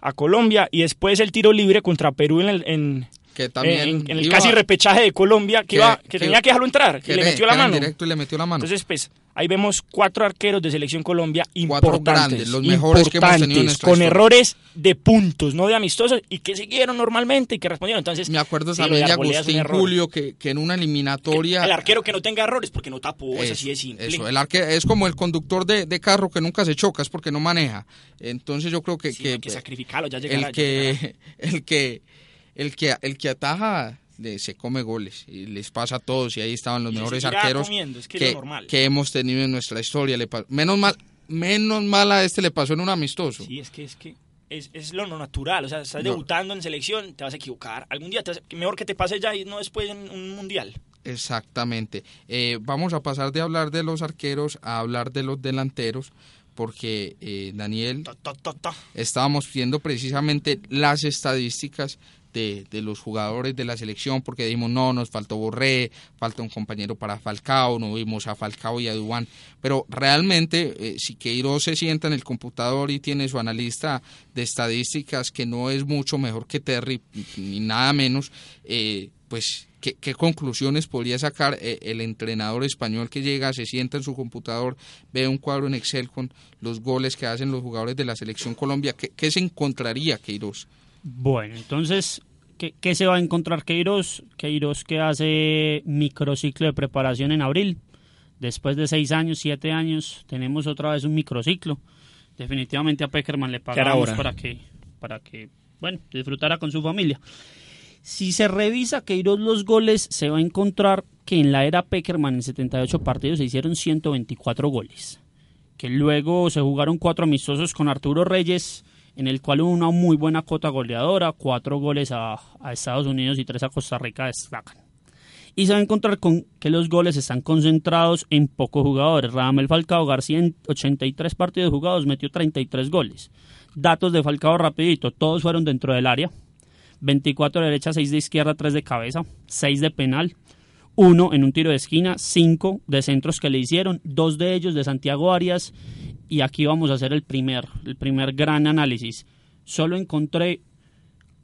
a Colombia y después el tiro libre contra Perú en el, en, que también en, en el iba, casi repechaje de Colombia que, que, iba, que, tenía que dejarlo entrar que le metió la mano. Directo y le metió la mano. Entonces, pues, ahí vemos cuatro arqueros de selección Colombia importantes, grandes, los mejores que hemos tenido en con historia. errores de puntos, no de amistosos, y que siguieron normalmente y que respondieron. Entonces, me acuerdo también de Agustín Julio que, que, en una eliminatoria. El, el, arquero que no tenga errores porque no tapó, es, así de simple. Eso, el arquero es como el conductor de, de, carro que nunca se choca, es porque no maneja. Entonces yo creo que. Sí, que, hay que sacrificarlo, ya llegará, el, que, ya el que el que el que ataja se come goles y les pasa a todos y ahí estaban los y mejores arqueros es que, que, que, hemos tenido en nuestra historia. Le menos mal, menos mal a este le pasó en un amistoso. Sí, es que es que es, es lo natural, o sea, estás no. debutando en selección, te vas a equivocar. Algún día te vas, mejor que te pase ya y no después en un mundial. Exactamente. Eh, vamos a pasar de hablar de los arqueros a hablar de los delanteros porque eh, Daniel ta, ta, ta, estábamos viendo precisamente las estadísticas de, los jugadores de la selección porque dijimos no, nos faltó Borré, falta un compañero para Falcao, no vimos a Falcao y a Dubán, pero realmente eh, si Queiroz se sienta en el computador y tiene su analista de estadísticas que no es mucho mejor que Terry, ni nada menos, eh, pues ¿Qué, ¿Qué, conclusiones podría sacar eh, el entrenador español que llega, se sienta en su computador, ve un cuadro en Excel con los goles que hacen los jugadores de la selección Colombia? ¿Qué, qué se encontraría Queiroz? Bueno, entonces, ¿qué, ¿qué, se va a encontrar Queiroz? Queiroz que hace microciclo de preparación en abril. Después de seis años, siete años, tenemos otra vez un microciclo. Definitivamente a Peckerman le pagamos para que, para que, bueno, disfrutara con su familia. Si se revisa Queiroz los goles, se va a encontrar que en la era Peckerman en 78 partidos se hicieron 124 goles. Que luego se jugaron cuatro amistosos con Arturo Reyes, en el cual hubo una muy buena cota goleadora, cuatro goles a, Estados Unidos y tres a Costa Rica destacan. Y se va a encontrar con que los goles están concentrados en pocos jugadores. Radamel Falcao García en 83 partidos jugados metió 33 goles. Datos de Falcao rapidito, todos fueron dentro del área, 24 de derecha, 6 de izquierda, 3 de cabeza, 6 de penal, 1 en un tiro de esquina, 5 de centros que le hicieron, 2 de ellos de Santiago Arias y aquí vamos a hacer el primer, el primer gran análisis. Solo encontré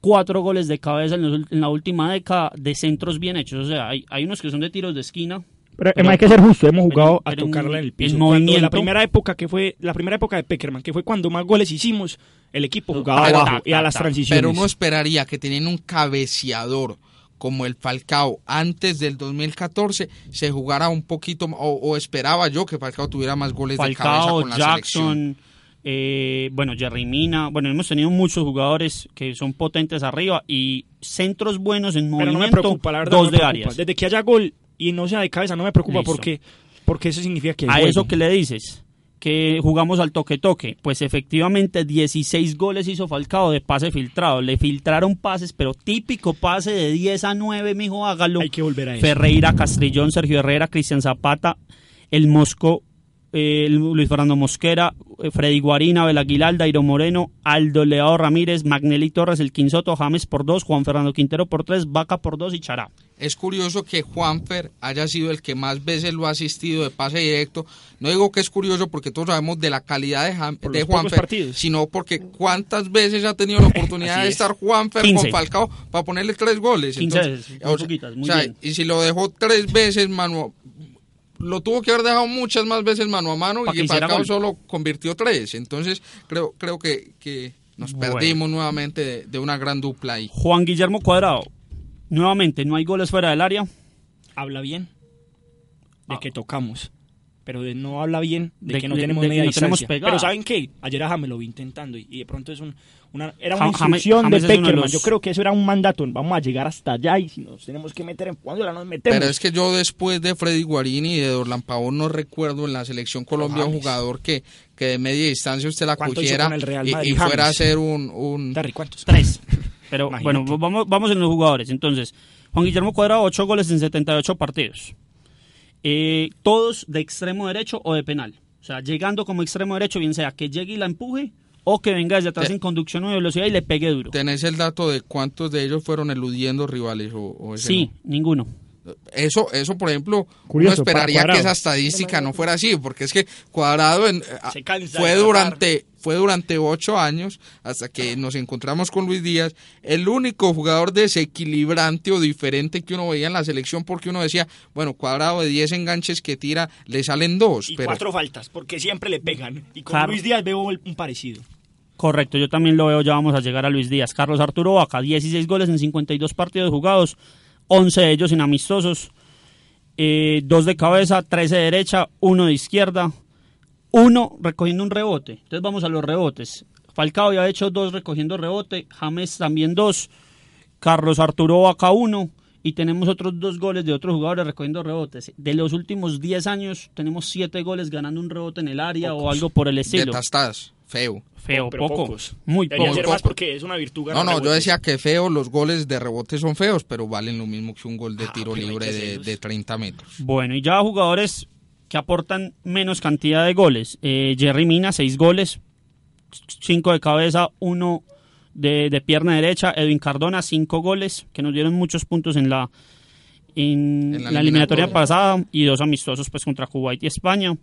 cuatro goles de cabeza en, los en la última década de centros bien hechos. O sea, hay, hay unos que son de tiros de esquina. Pero, hay que ser justo, hemos jugado pero a tocarla en el piso. en Cuando la primera época que fue, la primera época de Peckerman, que fue cuando más goles hicimos, el equipo jugaba Pero- abajo y a las transiciones. Pero uno esperaría que teniendo un cabeceador como el Falcao antes del 2014 se jugara un poquito o, o esperaba yo que Falcao tuviera más goles de cabeza Falcao, con la selección. Jackson, eh, bueno, Jerry Mina. Bueno, hemos tenido muchos jugadores que son potentes arriba y centros buenos en Pero no me movimiento, preocupa, la verdad. dos no me de áreas. Desde que haya gol y no sea de cabeza, no me preocupa Listo. porque, porque eso significa que. A eso que le dices, que jugamos al toque-toque, pues efectivamente 16 goles hizo Falcao de pase filtrado. Le filtraron pases, pero típico pase de 10 a 9, mijo, hágalo. Hay que volver a eso. Ferreira, Castrillón, Sergio Herrera, Cristian Zapata, el Mosco, eh, Luis Fernando Mosquera, eh, Freddy Guarina, Belaguilar, Dairo Moreno, Aldo Leao Ramírez, Magnelli Torres, el Quinsoto, James por dos, Juan Fernando Quintero por tres, Vaca por dos y Chará. Es curioso que Juanfer haya sido el que más veces lo ha asistido de pase directo. No digo que es curioso porque todos sabemos de la calidad de, Jam- Por de Juanfer, sino porque cuántas veces ha tenido la oportunidad de es. estar Juanfer 15. con Falcao para ponerle tres goles. 15 Entonces, veces, muy o sea, poquitas, muy o sea, bien. y si lo dejó tres veces mano lo tuvo que haber dejado muchas más veces mano a mano y Falcao gol. solo convirtió tres. Entonces creo creo que, que nos Bueno. perdimos nuevamente de, de una gran dupla ahí. Juan Guillermo Cuadrado, nuevamente, no hay goles fuera del área. Habla bien Ah. de que tocamos. Pero de no habla bien de, De- que no de- tenemos de media no tenemos distancia. Pero ¿saben qué? Ayer a James lo vi intentando y, y de pronto es un, una, era una instrucción James de Peckerman. los- Yo creo que eso era un mandato. Vamos a llegar hasta allá y si nos tenemos que meter en ya nos metemos. Pero es que yo después de Freddy Guarini y de Dorlan Pavón no recuerdo en la selección Colombia un jugador que, que de media distancia usted la ¿Cuánto hizo cogiera con el Real y, Madrid, y fuera a hacer un... un... Terry, ¿cuántos? Tres. Pero Imagínate. bueno, vamos, vamos en los jugadores. Entonces, Juan Guillermo Cuadrado, 8 goles en 78 partidos. Eh, todos de extremo derecho o de penal. O sea, llegando como extremo derecho, bien sea que llegue y la empuje o que venga desde atrás en conducción o de velocidad y le pegue duro. ¿Tenés el dato de cuántos de ellos fueron eludiendo rivales? O, o ese Sí, ninguno. Eso, eso, por ejemplo, Curioso, uno esperaría para que esa estadística no fuera así, porque es que Cuadrado en- fue durante fue durante ocho años hasta que nos encontramos con Luis Díaz el único jugador desequilibrante o diferente que uno veía en la selección porque uno decía bueno Cuadrado de 10 enganches que tira le salen dos Y pero cuatro faltas, porque siempre le pegan. Y con Claro. Luis Díaz veo un parecido. Correcto, yo también lo veo, ya vamos a llegar a Luis Díaz. Carlos Arturo Vaca, 16 goles en 52 partidos jugados, 11 de ellos en amistosos, eh, dos de cabeza, 13 de derecha, uno de izquierda, uno recogiendo un rebote. Entonces vamos a los rebotes. Falcao ya ha hecho dos recogiendo rebote, James también dos, Carlos Arturo Vaca uno y tenemos otros dos goles de otros jugadores recogiendo rebotes. De los últimos 10 años tenemos 7 goles ganando un rebote en el área o algo por el de estilo. Feo Feo, Pero poco. pocos. Muy Debería poco. ser más porque es una virtud. no ganar no yo rebotes. decía que feo los goles de rebote son feos pero valen lo mismo que un gol de Ah, tiro libre de, de 30 metros Bueno, y ya jugadores que aportan menos cantidad de goles. Eh, Jerry Mina, seis goles, cinco de cabeza, uno de, de pierna derecha. Edwin Cardona, cinco goles, que nos dieron muchos puntos en la, en, En la la eliminatoria eliminatoria. pasada y dos amistosos pues contra Kuwait y España.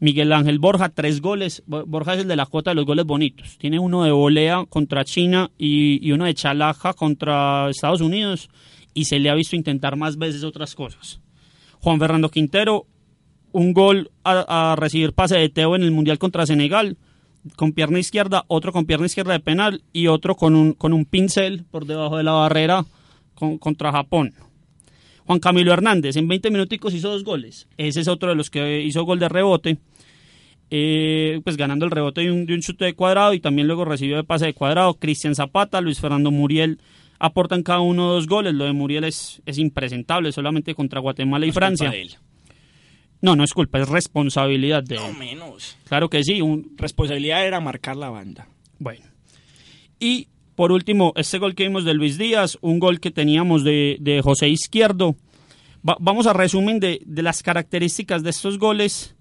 Miguel Ángel Borja, tres goles. Bo- Borja es el de la cuota de los goles bonitos. Tiene uno de volea contra China y, uno de chalaja contra Estados Unidos y se le ha visto intentar más veces otras cosas. Juan Fernando Quintero, un gol a, recibir pase de Teo en el Mundial contra Senegal, con pierna izquierda, otro con pierna izquierda de penal y otro con un, con un pincel por debajo de la barrera con- contra Japón. Juan Camilo Hernández, en 20 minuticos hizo dos goles. Ese es otro de los que hizo gol de rebote. eh, pues ganando el rebote de un, de un chute de cuadrado y también luego recibió de pase de cuadrado. Cristian Zapata, Luis Fernando Muriel aportan cada uno dos goles. Lo de Muriel es, es impresentable, solamente contra Guatemala y No Francia. culpa de él. No, no es culpa, es responsabilidad de No él. menos. Claro que sí. Un, Responsabilidad era marcar la banda. bueno. Y por último, este gol que vimos de Luis Díaz, un gol que teníamos de, de José Izquierdo. Va- vamos a resumen de, de las características de estos goles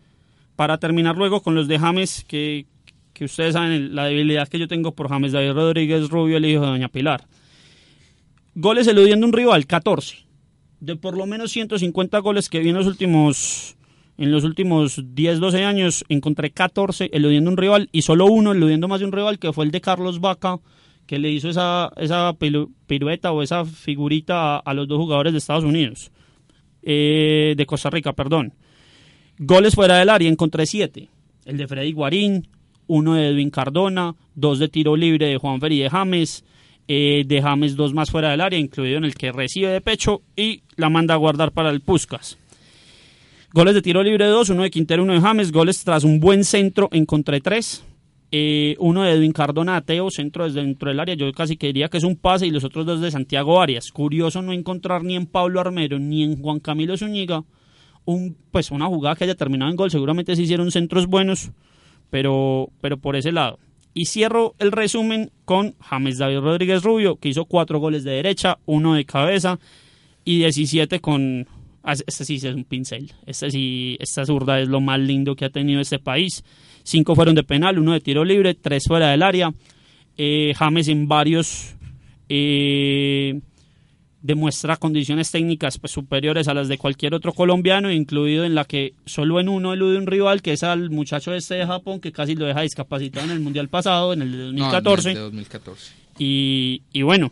para terminar luego con los de James, que, que ustedes saben la debilidad que yo tengo por James David Rodríguez Rubio, el hijo de Doña Pilar. Goles eludiendo un rival, 14. De por lo menos 150 goles que vi en los últimos, en los últimos 10, 12 años, encontré 14 eludiendo un rival y solo uno eludiendo más de un rival, que fue el de Carlos Vaca, que le hizo esa, esa pirueta o esa figurita a, los dos jugadores de Estados Unidos, eh, de Costa Rica, perdón. Goles fuera del área, encontré siete. El de Freddy Guarín, uno de Edwin Cardona, dos de tiro libre de Juan y de James, eh, de James dos más fuera del área, incluido en el que recibe de pecho y la manda a guardar para el Puscas. Goles de tiro libre dos, uno de Quintero, uno de James, goles tras un buen centro, encontré tres. Eh, uno de Edwin Cardona Ateo, centro desde dentro del área, yo casi que diría que es un pase, y los otros dos de Santiago Arias. Curioso no encontrar ni en Pablo Armero ni en Juan Camilo Zúñiga un, pues una jugada que haya terminado en gol. Seguramente se hicieron centros buenos, pero, pero por ese lado. Y cierro el resumen con James David Rodríguez Rubio, que hizo cuatro goles de derecha, uno de cabeza y 17 con... ah, Este sí es un pincel. Este sí, esta zurda es lo más lindo que ha tenido este país. Cinco fueron de penal, uno de tiro libre, tres fuera del área. Eh, James en varios eh, demuestra condiciones técnicas pues, superiores a las de cualquier otro colombiano, incluido en la que solo en uno elude un rival, que es al muchacho este de Japón, que casi lo deja discapacitado en el Mundial pasado, en el de No, 2014. de 2014. Y, y bueno,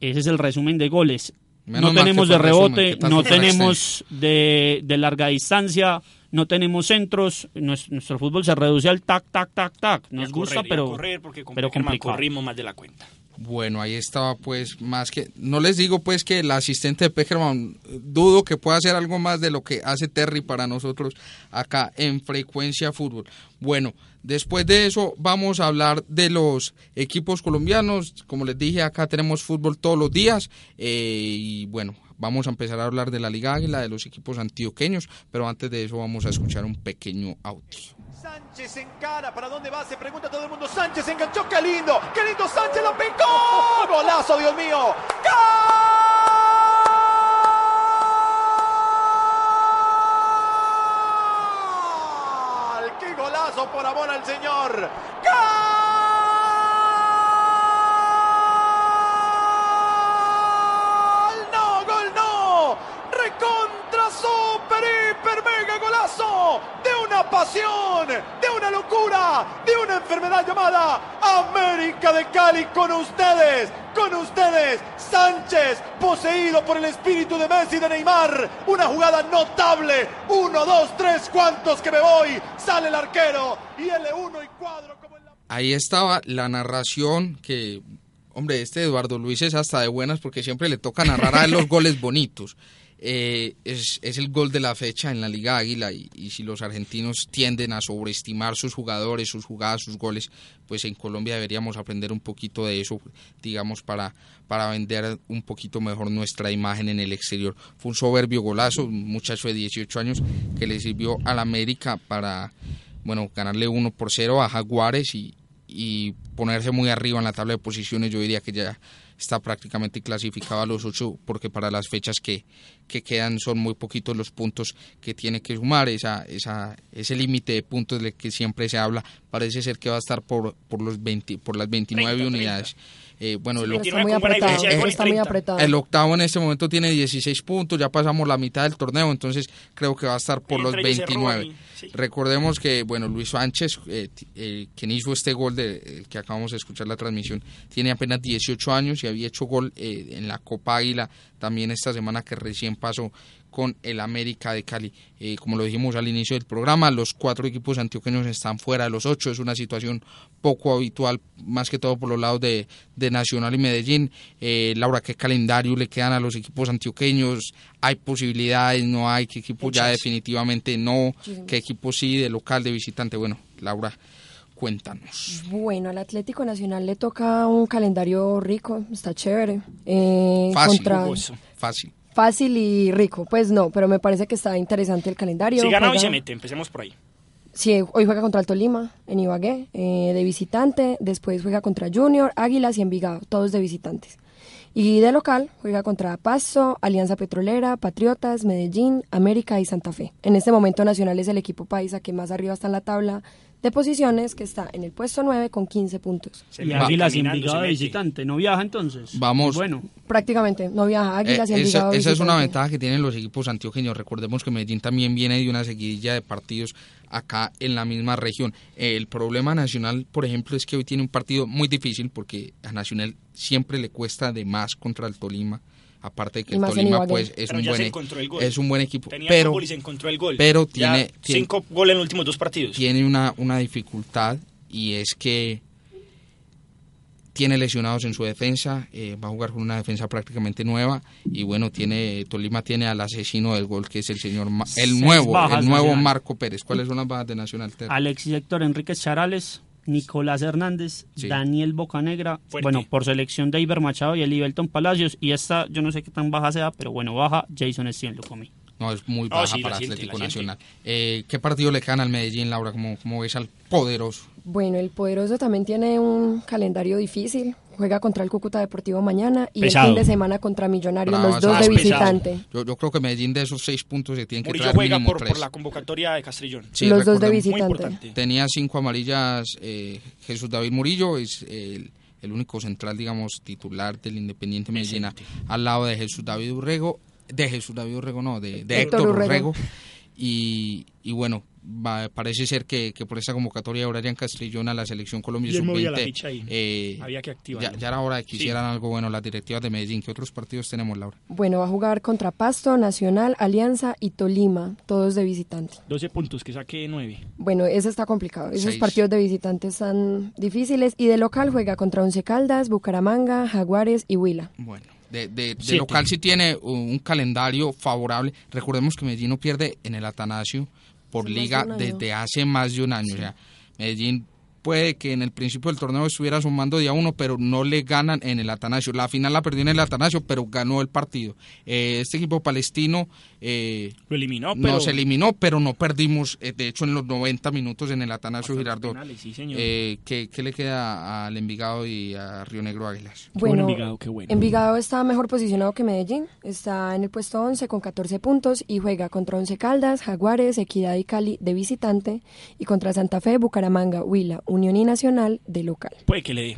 ese es el resumen de goles. Menos no tenemos de resumen, rebote, ¿qué tal no tenemos de, de larga distancia, no tenemos centros. Nues- Nuestro, fútbol se reduce al tac, tac, tac, tac. Nos correr, gusta, a pero, correr, porque con pero Peckerman complicado. corrimos más de la cuenta. Bueno, ahí estaba pues más que... No les digo pues que el asistente de Peckerman dudo que pueda hacer algo más de lo que hace Terry para nosotros acá en Frecuencia Fútbol. Bueno, después de eso vamos a hablar de los equipos colombianos. Como les dije, acá tenemos fútbol todos los días. eh, y bueno, vamos a empezar a hablar de la Liga Águila, de los equipos antioqueños. Pero antes de eso vamos a escuchar un pequeño audio. Sánchez encara, ¿para dónde va? Se pregunta todo el mundo. Sánchez enganchó, qué lindo, qué lindo Sánchez lo picó. Golazo, Dios mío. ¡Gol! ¡Qué golazo por amor al Señor! ¡Gol! ¡Recontra super hiper mega golazo! ¡De una pasión! ¡De una locura! ¡De una enfermedad llamada América de Cali con ustedes! ¡Con ustedes! Sánchez, poseído por el espíritu de Messi de Neymar. Una jugada notable. Uno, dos, tres, ¿cuántos que me voy? Sale el arquero y L1 y cuadro como la... Ahí estaba la narración que, hombre, este Eduardo Luis es hasta de buenas porque siempre le toca narrar a él los goles bonitos. Eh, es, es el gol de la fecha en la Liga Águila y, y si los argentinos tienden a sobreestimar sus jugadores, sus jugadas, sus goles, pues en Colombia deberíamos aprender un poquito de eso, digamos, para, para vender un poquito mejor nuestra imagen en el exterior. Fue un soberbio golazo, un muchacho de 18 años que le sirvió al América para bueno, ganarle 1 por 0 a Jaguares y, y ponerse muy arriba en la tabla de posiciones, yo diría que ya está prácticamente clasificado a los 8 porque para las fechas que, que quedan son muy poquitos los puntos que tiene que sumar, esa, esa, ese límite de puntos del que siempre se habla, parece ser que va a estar por, por, los 20, por las 29 30, unidades. Eh, bueno, el, Pero está muy apretado, está muy apretado. el octavo en este momento tiene 16 puntos, ya pasamos la mitad del torneo, entonces creo que va a estar por los Entre ellos se 29. roban y- sí. Recordemos que, bueno, Luis Sánchez, eh, eh, quien hizo este gol de, el que acabamos de escuchar la transmisión, tiene apenas 18 años y había hecho gol eh, en la Copa Águila también esta semana que recién pasó con el América de Cali. Eh, como lo dijimos al inicio del programa, los cuatro equipos antioqueños están fuera de los ocho, es una situación poco habitual, más que todo por los lados de, de Nacional y Medellín. Eh, Laura, ¿qué calendario le quedan a los equipos antioqueños? ¿Hay posibilidades? ¿No hay? ¿Qué equipo ya definitivamente no? ¿Qué equipo sí, de local, de visitante? Bueno, Laura, cuéntanos. Bueno, al Atlético Nacional le toca un calendario rico, está chévere. Eh, Fácil, contra- fácil. Fácil y rico, pues no, pero me parece que está interesante el calendario. Si gana hoy se mete, empecemos por ahí. Sí, hoy juega contra el Tolima en Ibagué, eh, de visitante, después juega contra Junior, Águilas y Envigado, todos de visitantes. Y de local juega contra Pasto, Alianza Petrolera, Patriotas, Medellín, América y Santa Fe. En este momento Nacional es el equipo paisa que más arriba está en la tabla, de posiciones, que está en el puesto 9 con 15 puntos. y Águilas Envigado de visitante, ¿no viaja entonces? Vamos. Bueno. Prácticamente, no viaja Águilas y Eh, Envigado esa, esa es una ventaja que tienen los equipos antioqueños. Recordemos que Medellín también viene de una seguidilla de partidos acá en la misma región. El problema nacional, por ejemplo, es que hoy tiene un partido muy difícil porque a Nacional siempre le cuesta de más contra el Tolima. Aparte de que el Tolima pues es un buen e- gol. es un buen equipo, Tenía pero fútbol y se encontró el gol. pero tiene, tiene- cinco goles en los últimos dos partidos. tiene una, una dificultad y es que tiene lesionados en su defensa, eh, va a jugar con una defensa prácticamente nueva y bueno, tiene Tolima tiene al asesino del gol que es el señor Ma- el Seis nuevo, el nuevo. Marco Pérez. ¿Cuáles son las bajas de Nacional? Alexis Héctor Enríquez Charales, Nicolás Hernández, Sí. Daniel Bocanegra, Fuerte. bueno, por selección de Iber Machado y Elibelton Palacios, y esta, yo no sé qué tan baja sea, pero bueno, baja Jason Stien lo comí. No, es muy baja sí, para siente, Atlético. Nacional. Eh, ¿Qué partido le quedan al Medellín, Laura? ¿Cómo, cómo ves al poderoso? Bueno, el Poderoso también tiene un calendario difícil. Juega contra el Cúcuta Deportivo mañana y Pesado. el fin de semana contra Millonarios, Brava, los dos de visitante. Yo, yo creo que Medellín de esos seis puntos se tiene que Murillo traer juega mínimo por, tres. por la convocatoria de Castrillón. Sí, los dos de visitante. Tenía cinco amarillas eh, Jesús David Murillo, es el, el único central, digamos, titular del Independiente Medellín, al lado de Jesús David Urrego, de Jesús David Urrego, no, de, de Héctor Héctor, Urrego. Urrego. Y, y bueno, va- parece ser que, que por esa convocatoria de Brian Castrillón a la selección Colombia Bien movida la sub-20, ficha ahí. eh, Había que activarlo. ya, ya era hora de que hicieran algo bueno las directivas de Medellín. ¿Qué otros partidos tenemos, Laura? Bueno, va a jugar contra Pasto, Nacional, Alianza y Tolima, todos de visitante. 12 puntos, que saque 9. Bueno, ese está complicado. Esos Seis. partidos de visitante están difíciles. Y de local juega contra Once Caldas, Bucaramanga, Jaguares y Huila. Bueno, de, de- de local sí tiene un calendario favorable. Recordemos que Medellín no pierde en el Atanasio por Hace liga de desde hace más de un año. O sea, Medellín puede que en el principio del torneo estuviera sumando día uno, pero no le ganan en el Atanasio. La final la perdió en el Atanasio, pero ganó el partido. Eh, este equipo palestino eh, Lo eliminó, pero... nos eliminó, pero no perdimos. eh, de hecho, en los 90 minutos en el Atanasio Girardot. sí, señor. Eh, ¿qué, qué le queda al Envigado y a Río Negro Águilas? Qué bueno Bueno, Envigado, qué bueno. Envigado está mejor posicionado que Medellín. Está en el puesto 11 con 14 puntos y juega contra Once Caldas, Jaguares, Equidad y Cali de visitante y contra Santa Fe, Bucaramanga, Huila, Unión y Nacional de local. Puede que le dé.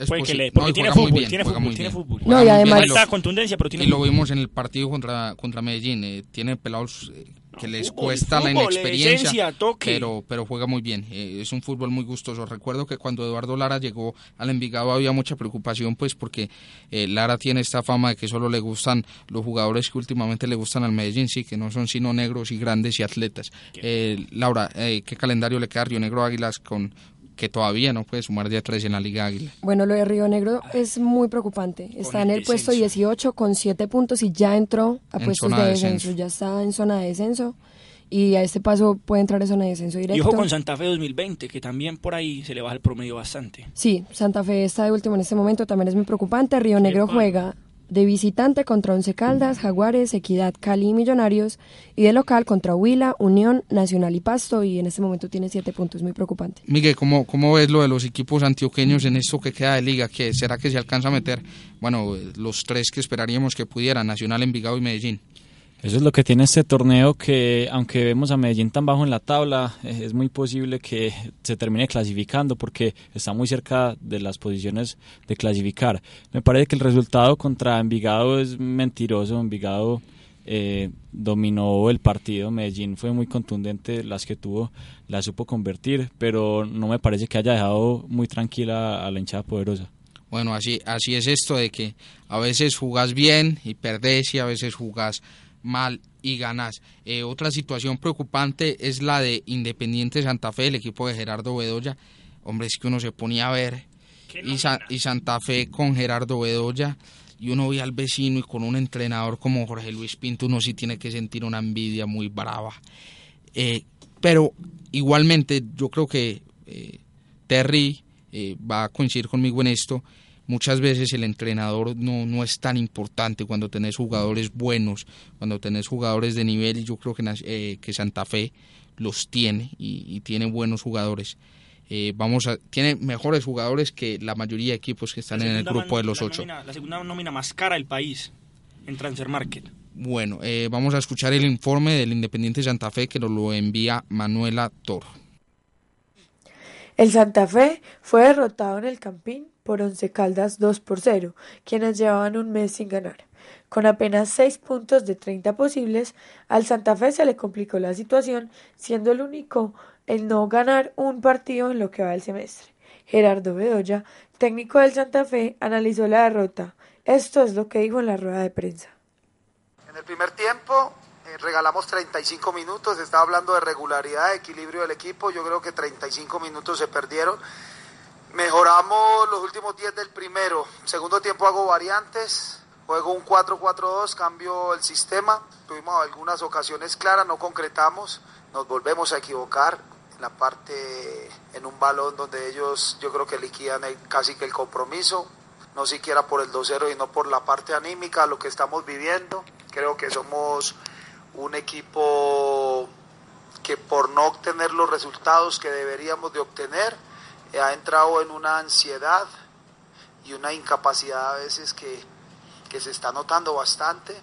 Es Puede que le no, Porque y tiene juega muy fútbol, bien, tiene fútbol, tiene fútbol. No, y además- lo- Falta contundencia, pero tiene y lo fútbol. vimos en el partido contra, contra Medellín. eh, tiene pelados eh, que les fútbol, cuesta la inexperiencia, esencia, toque. pero, pero juega muy bien. eh, es un fútbol muy gustoso. Recuerdo que cuando Eduardo Lara llegó al Envigado había mucha preocupación, pues porque eh, Lara tiene esta fama de que solo le gustan los jugadores que últimamente le gustan al Medellín, sí, que no son sino negros y grandes y atletas. Eh, Laura, eh, ¿qué calendario le queda a Río Negro Águilas con que todavía no puede sumar día 3 en la Liga Águila? Bueno, lo de Río Negro es muy preocupante. Está el en el puesto descenso. 18 con 7 puntos y ya entró a En puestos de de descenso. descenso. Ya está en zona de descenso y a este paso puede entrar en zona de descenso Y directo. ojo con Santa Fe 2020, que también por ahí se le baja el promedio bastante. Sí, Santa Fe está de último en este momento, también es muy preocupante. Río Negro Epa. juega de visitante contra Once Caldas, Jaguares, Equidad, Cali y Millonarios y de local contra Huila, Unión, Nacional y Pasto y en este momento tiene 7 puntos, muy preocupante. Miguel, ¿cómo, ¿cómo ves lo de los equipos antioqueños en esto que queda de liga? ¿Qué, ¿Será que se alcanza a meter, bueno, los tres que esperaríamos que pudieran, Nacional, Envigado y Medellín? Eso es lo que tiene este torneo que aunque vemos a Medellín tan bajo en la tabla, eh, es muy posible que se termine clasificando porque está muy cerca de las posiciones de clasificar. Me parece que el resultado contra Envigado es mentiroso. Envigado eh, dominó el partido, Medellín fue muy contundente, las que tuvo las supo convertir, pero no me parece que haya dejado muy tranquila a la hinchada poderosa. Bueno, así, así es esto de que a veces jugás bien y perdés y a veces jugás mal y ganás. Eh, otra situación preocupante es la de Independiente Santa Fe, el equipo de Gerardo Bedoya. Hombre, es que uno se ponía a ver y, Sa- y Santa Fe con Gerardo Bedoya y uno ve al vecino y con un entrenador como Jorge Luis Pinto, uno sí tiene que sentir una envidia muy brava. Eh, pero igualmente yo creo que eh, Terry va a coincidir conmigo en esto. Muchas veces el entrenador no, no es tan importante cuando tenés jugadores buenos, cuando tenés jugadores de nivel y yo creo que, eh, que Santa Fe los tiene y, y tiene buenos jugadores. Eh, vamos a, tiene mejores jugadores que la mayoría de equipos que están en el segunda grupo de los la ocho. nómina- la segunda nómina más cara del país en Transfer Market. Bueno, eh, vamos a escuchar el informe del Independiente Santa Fe que nos lo envía Manuela Toro. El Santa Fe fue derrotado en el Campín por Once Caldas 2 por 0, quienes llevaban un mes sin ganar. Con apenas 6 puntos de 30 posibles, al Santa Fe se le complicó la situación, siendo el único el no ganar un partido en lo que va del semestre. Gerardo Bedoya, técnico del Santa Fe, analizó la derrota. Esto es lo que dijo en la rueda de prensa. En el primer tiempo eh, regalamos 35 minutos, estaba hablando de regularidad, equilibrio del equipo, yo creo que 35 minutos se perdieron. Mejoramos los últimos 10 del primero, segundo tiempo hago variantes, juego un 4-4-2, cambio el sistema, tuvimos algunas ocasiones claras, no concretamos, nos volvemos a equivocar en la parte, en un balón donde ellos yo creo que liquidan casi que el compromiso, no siquiera por el 2-0 y no por la parte anímica, lo que estamos viviendo. Creo que somos un equipo que por no obtener los resultados que deberíamos de obtener, ha entrado en una ansiedad y una incapacidad a veces que, que se está notando bastante.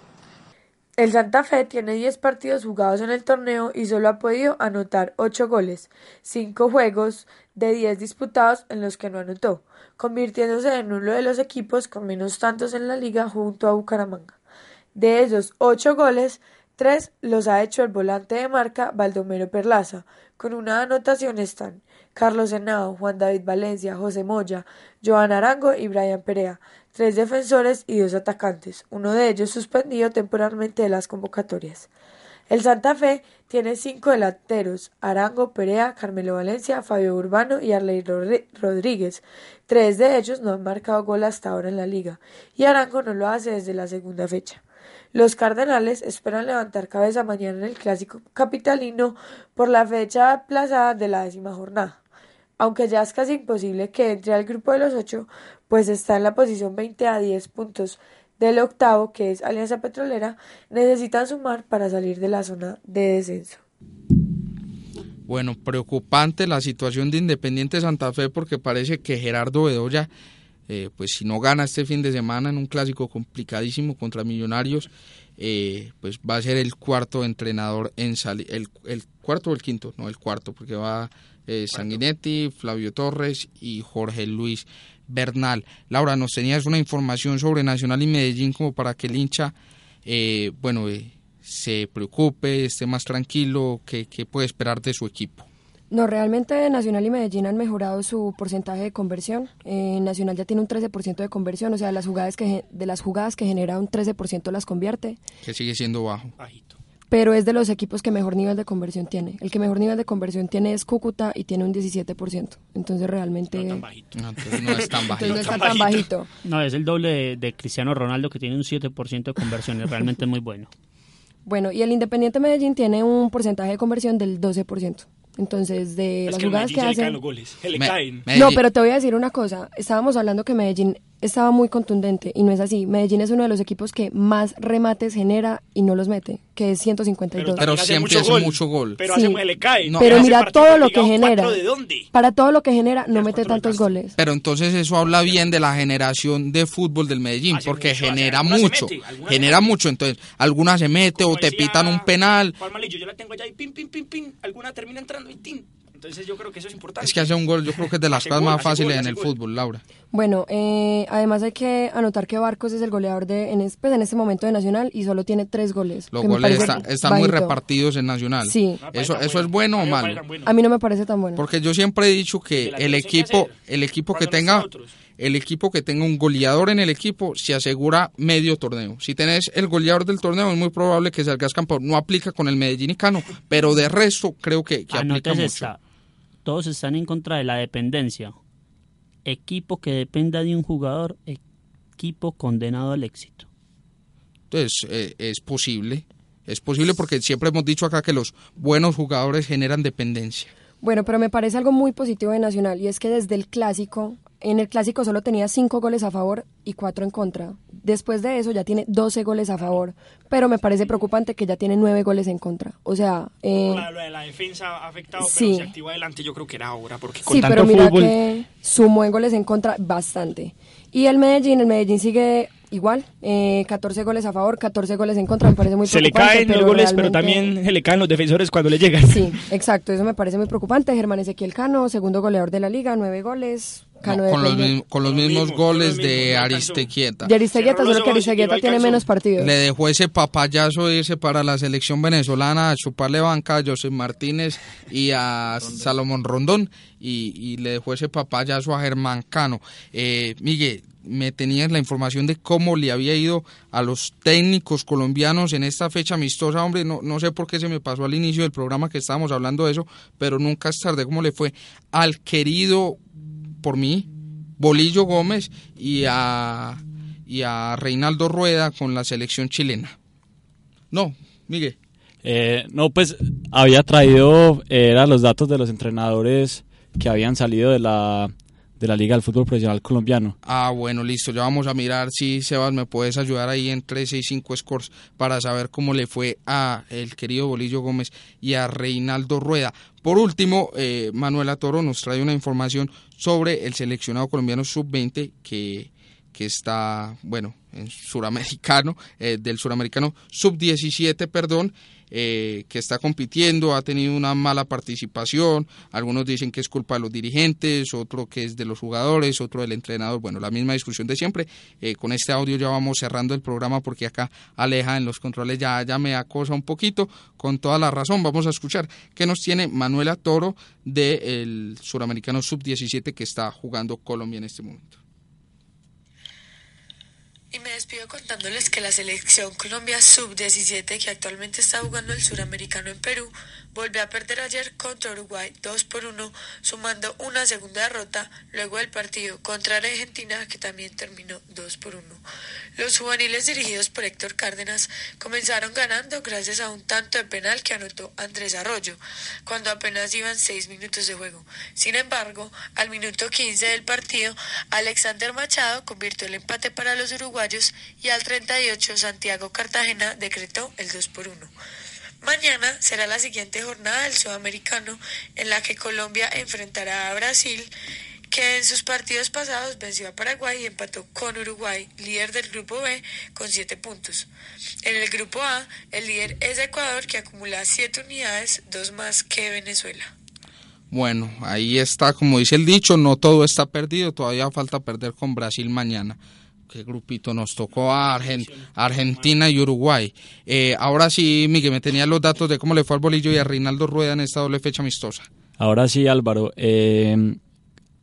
El Santa Fe tiene 10 partidos jugados en el torneo y solo ha podido anotar 8 goles, 5 juegos de 10 disputados en los que no anotó, convirtiéndose en uno de los equipos con menos tantos en la liga junto a Bucaramanga. De esos 8 goles, 3 los ha hecho el volante de marca Baldomero Perlaza. Con una anotación están Carlos Henao, Juan David Valencia, José Moya, Joan Arango y Brian Perea, tres defensores y dos atacantes, uno de ellos suspendido temporalmente de las convocatorias. El Santa Fe tiene cinco delanteros, Arango, Perea, Carmelo Valencia, Fabio Urbano y Arley Rodríguez. Tres de ellos no han marcado gol hasta ahora en la liga, y Arango no lo hace desde la segunda fecha. Los Cardenales esperan levantar cabeza mañana en el clásico capitalino por la fecha aplazada de la décima jornada. Aunque ya es casi imposible que entre al grupo de los ocho, pues está en la posición 20 a 10 puntos del octavo, que es Alianza Petrolera, necesitan sumar para salir de la zona de descenso. Bueno, preocupante la situación de Independiente Santa Fe porque parece que Gerardo Bedoya, eh, pues si no gana este fin de semana en un clásico complicadísimo contra Millonarios, eh, pues va a ser el cuarto entrenador en salir, el, el cuarto o el quinto, no el cuarto, porque va eh, Sanguinetti, Flavio Torres y Jorge Luis Bernal. Laura, nos tenías una información sobre Nacional y Medellín como para que el hincha, eh, bueno, eh, se preocupe, esté más tranquilo, que, que puede esperar de su equipo. No, realmente Nacional y Medellín han mejorado su porcentaje de conversión. Eh, Nacional ya tiene un 13% de conversión, o sea, las jugadas que, de las jugadas que genera un 13% las convierte, que sigue siendo bajo. Pero es de los equipos que mejor nivel de conversión tiene. El que mejor nivel de conversión tiene es Cúcuta y tiene un 17%. Entonces realmente... No, entonces no es tan bajito. Entonces no está tan bajito. No, es el doble de, de Cristiano Ronaldo que tiene un 7% de realmente es muy bueno. Bueno, y el Independiente Medellín tiene un porcentaje de conversión del 12%. Entonces, de Es las que jugadas Medellín que le hacen... caen los goles. Se le Me- caen. No, pero te voy a decir una cosa. Estábamos hablando que Medellín estaba muy contundente y no es así. Medellín es uno de los equipos que más remates genera y no los mete, que es 152. Pero hace siempre mucho hace gol. mucho gol. Pero Sí. hace, le cae. No, pero mira todo lo que genera. ¿cuatro ¿De dónde? Para todo lo que genera, no mete tantos goles. Pero entonces eso habla bien de la generación de fútbol del Medellín, Hace porque mucho, genera mucho, mete, genera mucho. Entonces, algunas se mete o te decía pitan un penal. Juan Malillo, yo la tengo allá y pin, pin, pin, pin. Alguna termina entrando y tin. Entonces yo creo que eso es importante. Es que hace un gol, yo creo que es de las cosas más fáciles en el gol. fútbol, Laura. Bueno, eh, además hay que anotar que Barcos es el goleador de en, es- pues, en este momento de Nacional y solo tiene tres goles. Los goles está- están muy repartidos en Nacional. Sí. Eso, eso es bueno o malo. A mí no me parece tan bueno. Porque yo siempre he dicho que el equipo, el equipo que tenga, el equipo que tenga un goleador en el equipo se asegura medio torneo. Si tenés el goleador del torneo es muy probable que salgas campeón. No aplica con el medellinicano, pero de resto creo que, que aplica mucho. esta. Todos están en contra de la dependencia. Equipo que dependa de un jugador, equipo condenado al éxito. Entonces eh, es posible, es posible porque siempre hemos dicho acá que los buenos jugadores generan dependencia. Bueno, pero me parece algo muy positivo de Nacional y es que desde el clásico, en el clásico solo tenía cinco goles a favor y cuatro en contra. Después de eso ya tiene 12 goles a favor, pero me parece preocupante que ya tiene nueve goles en contra. O sea, eh, La, defensa ha afectado, sí. pero se activó adelante. Yo creo que era ahora, porque con sí, tanto pero mira fútbol. que sumó en goles en contra bastante. Y el Medellín, el Medellín sigue igual, eh, 14 goles a favor, 14 goles en contra, me parece muy Se le preocupante. caen los goles, pero también se le caen los defensores cuando le llegan. Sí, exacto, eso me parece muy preocupante. Germán Ezequiel Cano, segundo goleador de la liga, nueve goles. Cano No, con, los, mismos- con los mismos goles de Aristequieta. De Aristeguieta, solo que Aristeguieta tiene menos partidos. Le dejó ese papayazo de irse para la selección venezolana a chuparle banca a José Martínez y a Salomón Rondón y, y le dejó ese papayazo a Germán Cano. Eh, Miguel, me tenías la información de cómo le había ido a los técnicos colombianos en esta fecha amistosa, hombre, no, no sé por qué se me pasó al inicio del programa que estábamos hablando de eso, pero nunca es tarde, ¿cómo le fue al querido por mí, Bolillo Gómez y a, y a Reinaldo Rueda con la selección chilena. No, Miguel. Eh, no, pues había traído, eh, eran los datos de los entrenadores que habían salido de la, de la Liga del Fútbol Profesional Colombiano. Ah, bueno, listo. Ya vamos a mirar si Sebas me puedes ayudar ahí en 13 y 5 scores para saber cómo le fue a el querido Bolillo Gómez y a Reinaldo Rueda. Por último, eh, Manuela Toro nos trae una información sobre el seleccionado colombiano sub-20 que, que está, bueno, en suramericano, eh, del suramericano sub-17, perdón, eh, que está compitiendo, ha tenido una mala participación, algunos dicen que es culpa de los dirigentes, otro que es de los jugadores, otro del entrenador, bueno, la misma discusión de siempre. Eh, con este audio ya vamos cerrando el programa porque acá Aleja en los controles ya, ya me acosa un poquito, con toda la razón, vamos a escuchar qué nos tiene Manuela Toro del suramericano sub-17 que está jugando Colombia en este momento. Y me despido contándoles que la selección Colombia Sub-17, que actualmente está jugando el suramericano en Perú, volvió a perder ayer contra Uruguay 2 por 1, sumando una segunda derrota luego del partido contra Argentina, que también terminó 2 por 1. Los juveniles dirigidos por Héctor Cárdenas comenzaron ganando gracias a un tanto de penal que anotó Andrés Arroyo, cuando apenas iban 6 minutos de juego. Sin embargo, al minuto 15 del partido, Alexander Machado convirtió el empate para los uruguayos y al 38 Santiago Cartagena decretó el 2 por 1. Mañana será la siguiente jornada del Sudamericano en la que Colombia enfrentará a Brasil, que en sus partidos pasados venció a Paraguay y empató con Uruguay, líder del grupo B, con 7 puntos. En el grupo A, el líder es Ecuador, que acumula 7 unidades, dos más que Venezuela. Bueno, ahí está, como dice el dicho, no todo está perdido, todavía falta perder con Brasil mañana. ¿Qué grupito nos tocó a Argen- Argentina y Uruguay? Eh, ahora sí, Miguel, me tenía los datos de cómo le fue al bolillo y a Reinaldo Rueda en esta doble fecha amistosa. Ahora sí, Álvaro. eh,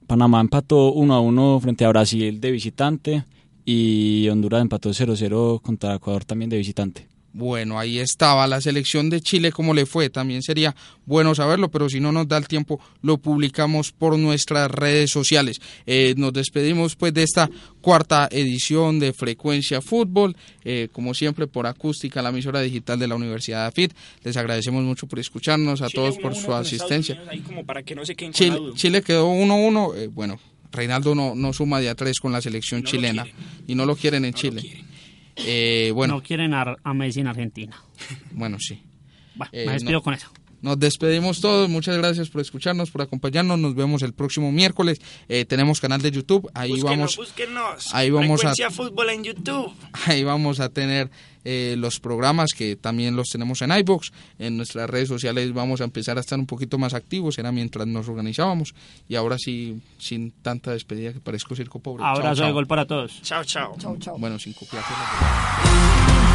Panamá empató 1 a 1 frente a Brasil de visitante y Honduras empató 0-0 contra Ecuador también de visitante. Bueno, ahí estaba la selección de Chile, cómo le fue. También sería bueno saberlo, pero si no nos da el tiempo, lo publicamos por nuestras redes sociales. Eh, nos despedimos pues de esta cuarta edición de Frecuencia Fútbol, eh, como siempre por acústica, la emisora digital de la Universidad de AFIT. Les agradecemos mucho por escucharnos, a todos por su asistencia. Ahí como para que no se Chile. Chile quedó 1-1. eh, bueno, Reinaldo no, no suma de a tres con la selección No chilena y no lo quieren en Chile. Eh, bueno, No quieren a, a Messi en Argentina. bueno, sí. Bueno, Eh, me despido no. con eso. Nos despedimos todos. Muchas gracias por escucharnos, por acompañarnos. Nos vemos el próximo miércoles. Eh, tenemos canal de YouTube. Ahí Búsquenos, vamos. búsquenos. ahí vamos a- Frecuencia Fútbol en YouTube. Ahí vamos a tener eh, los programas que también los tenemos en iBox. En nuestras redes sociales vamos a empezar a estar un poquito más activos. Era mientras nos organizábamos. Y ahora sí, sin tanta despedida que parezco circo pobre. Chao, Abrazo de chao. gol para todos. Chao, chao. Chau, chau. Bueno, sin copiar.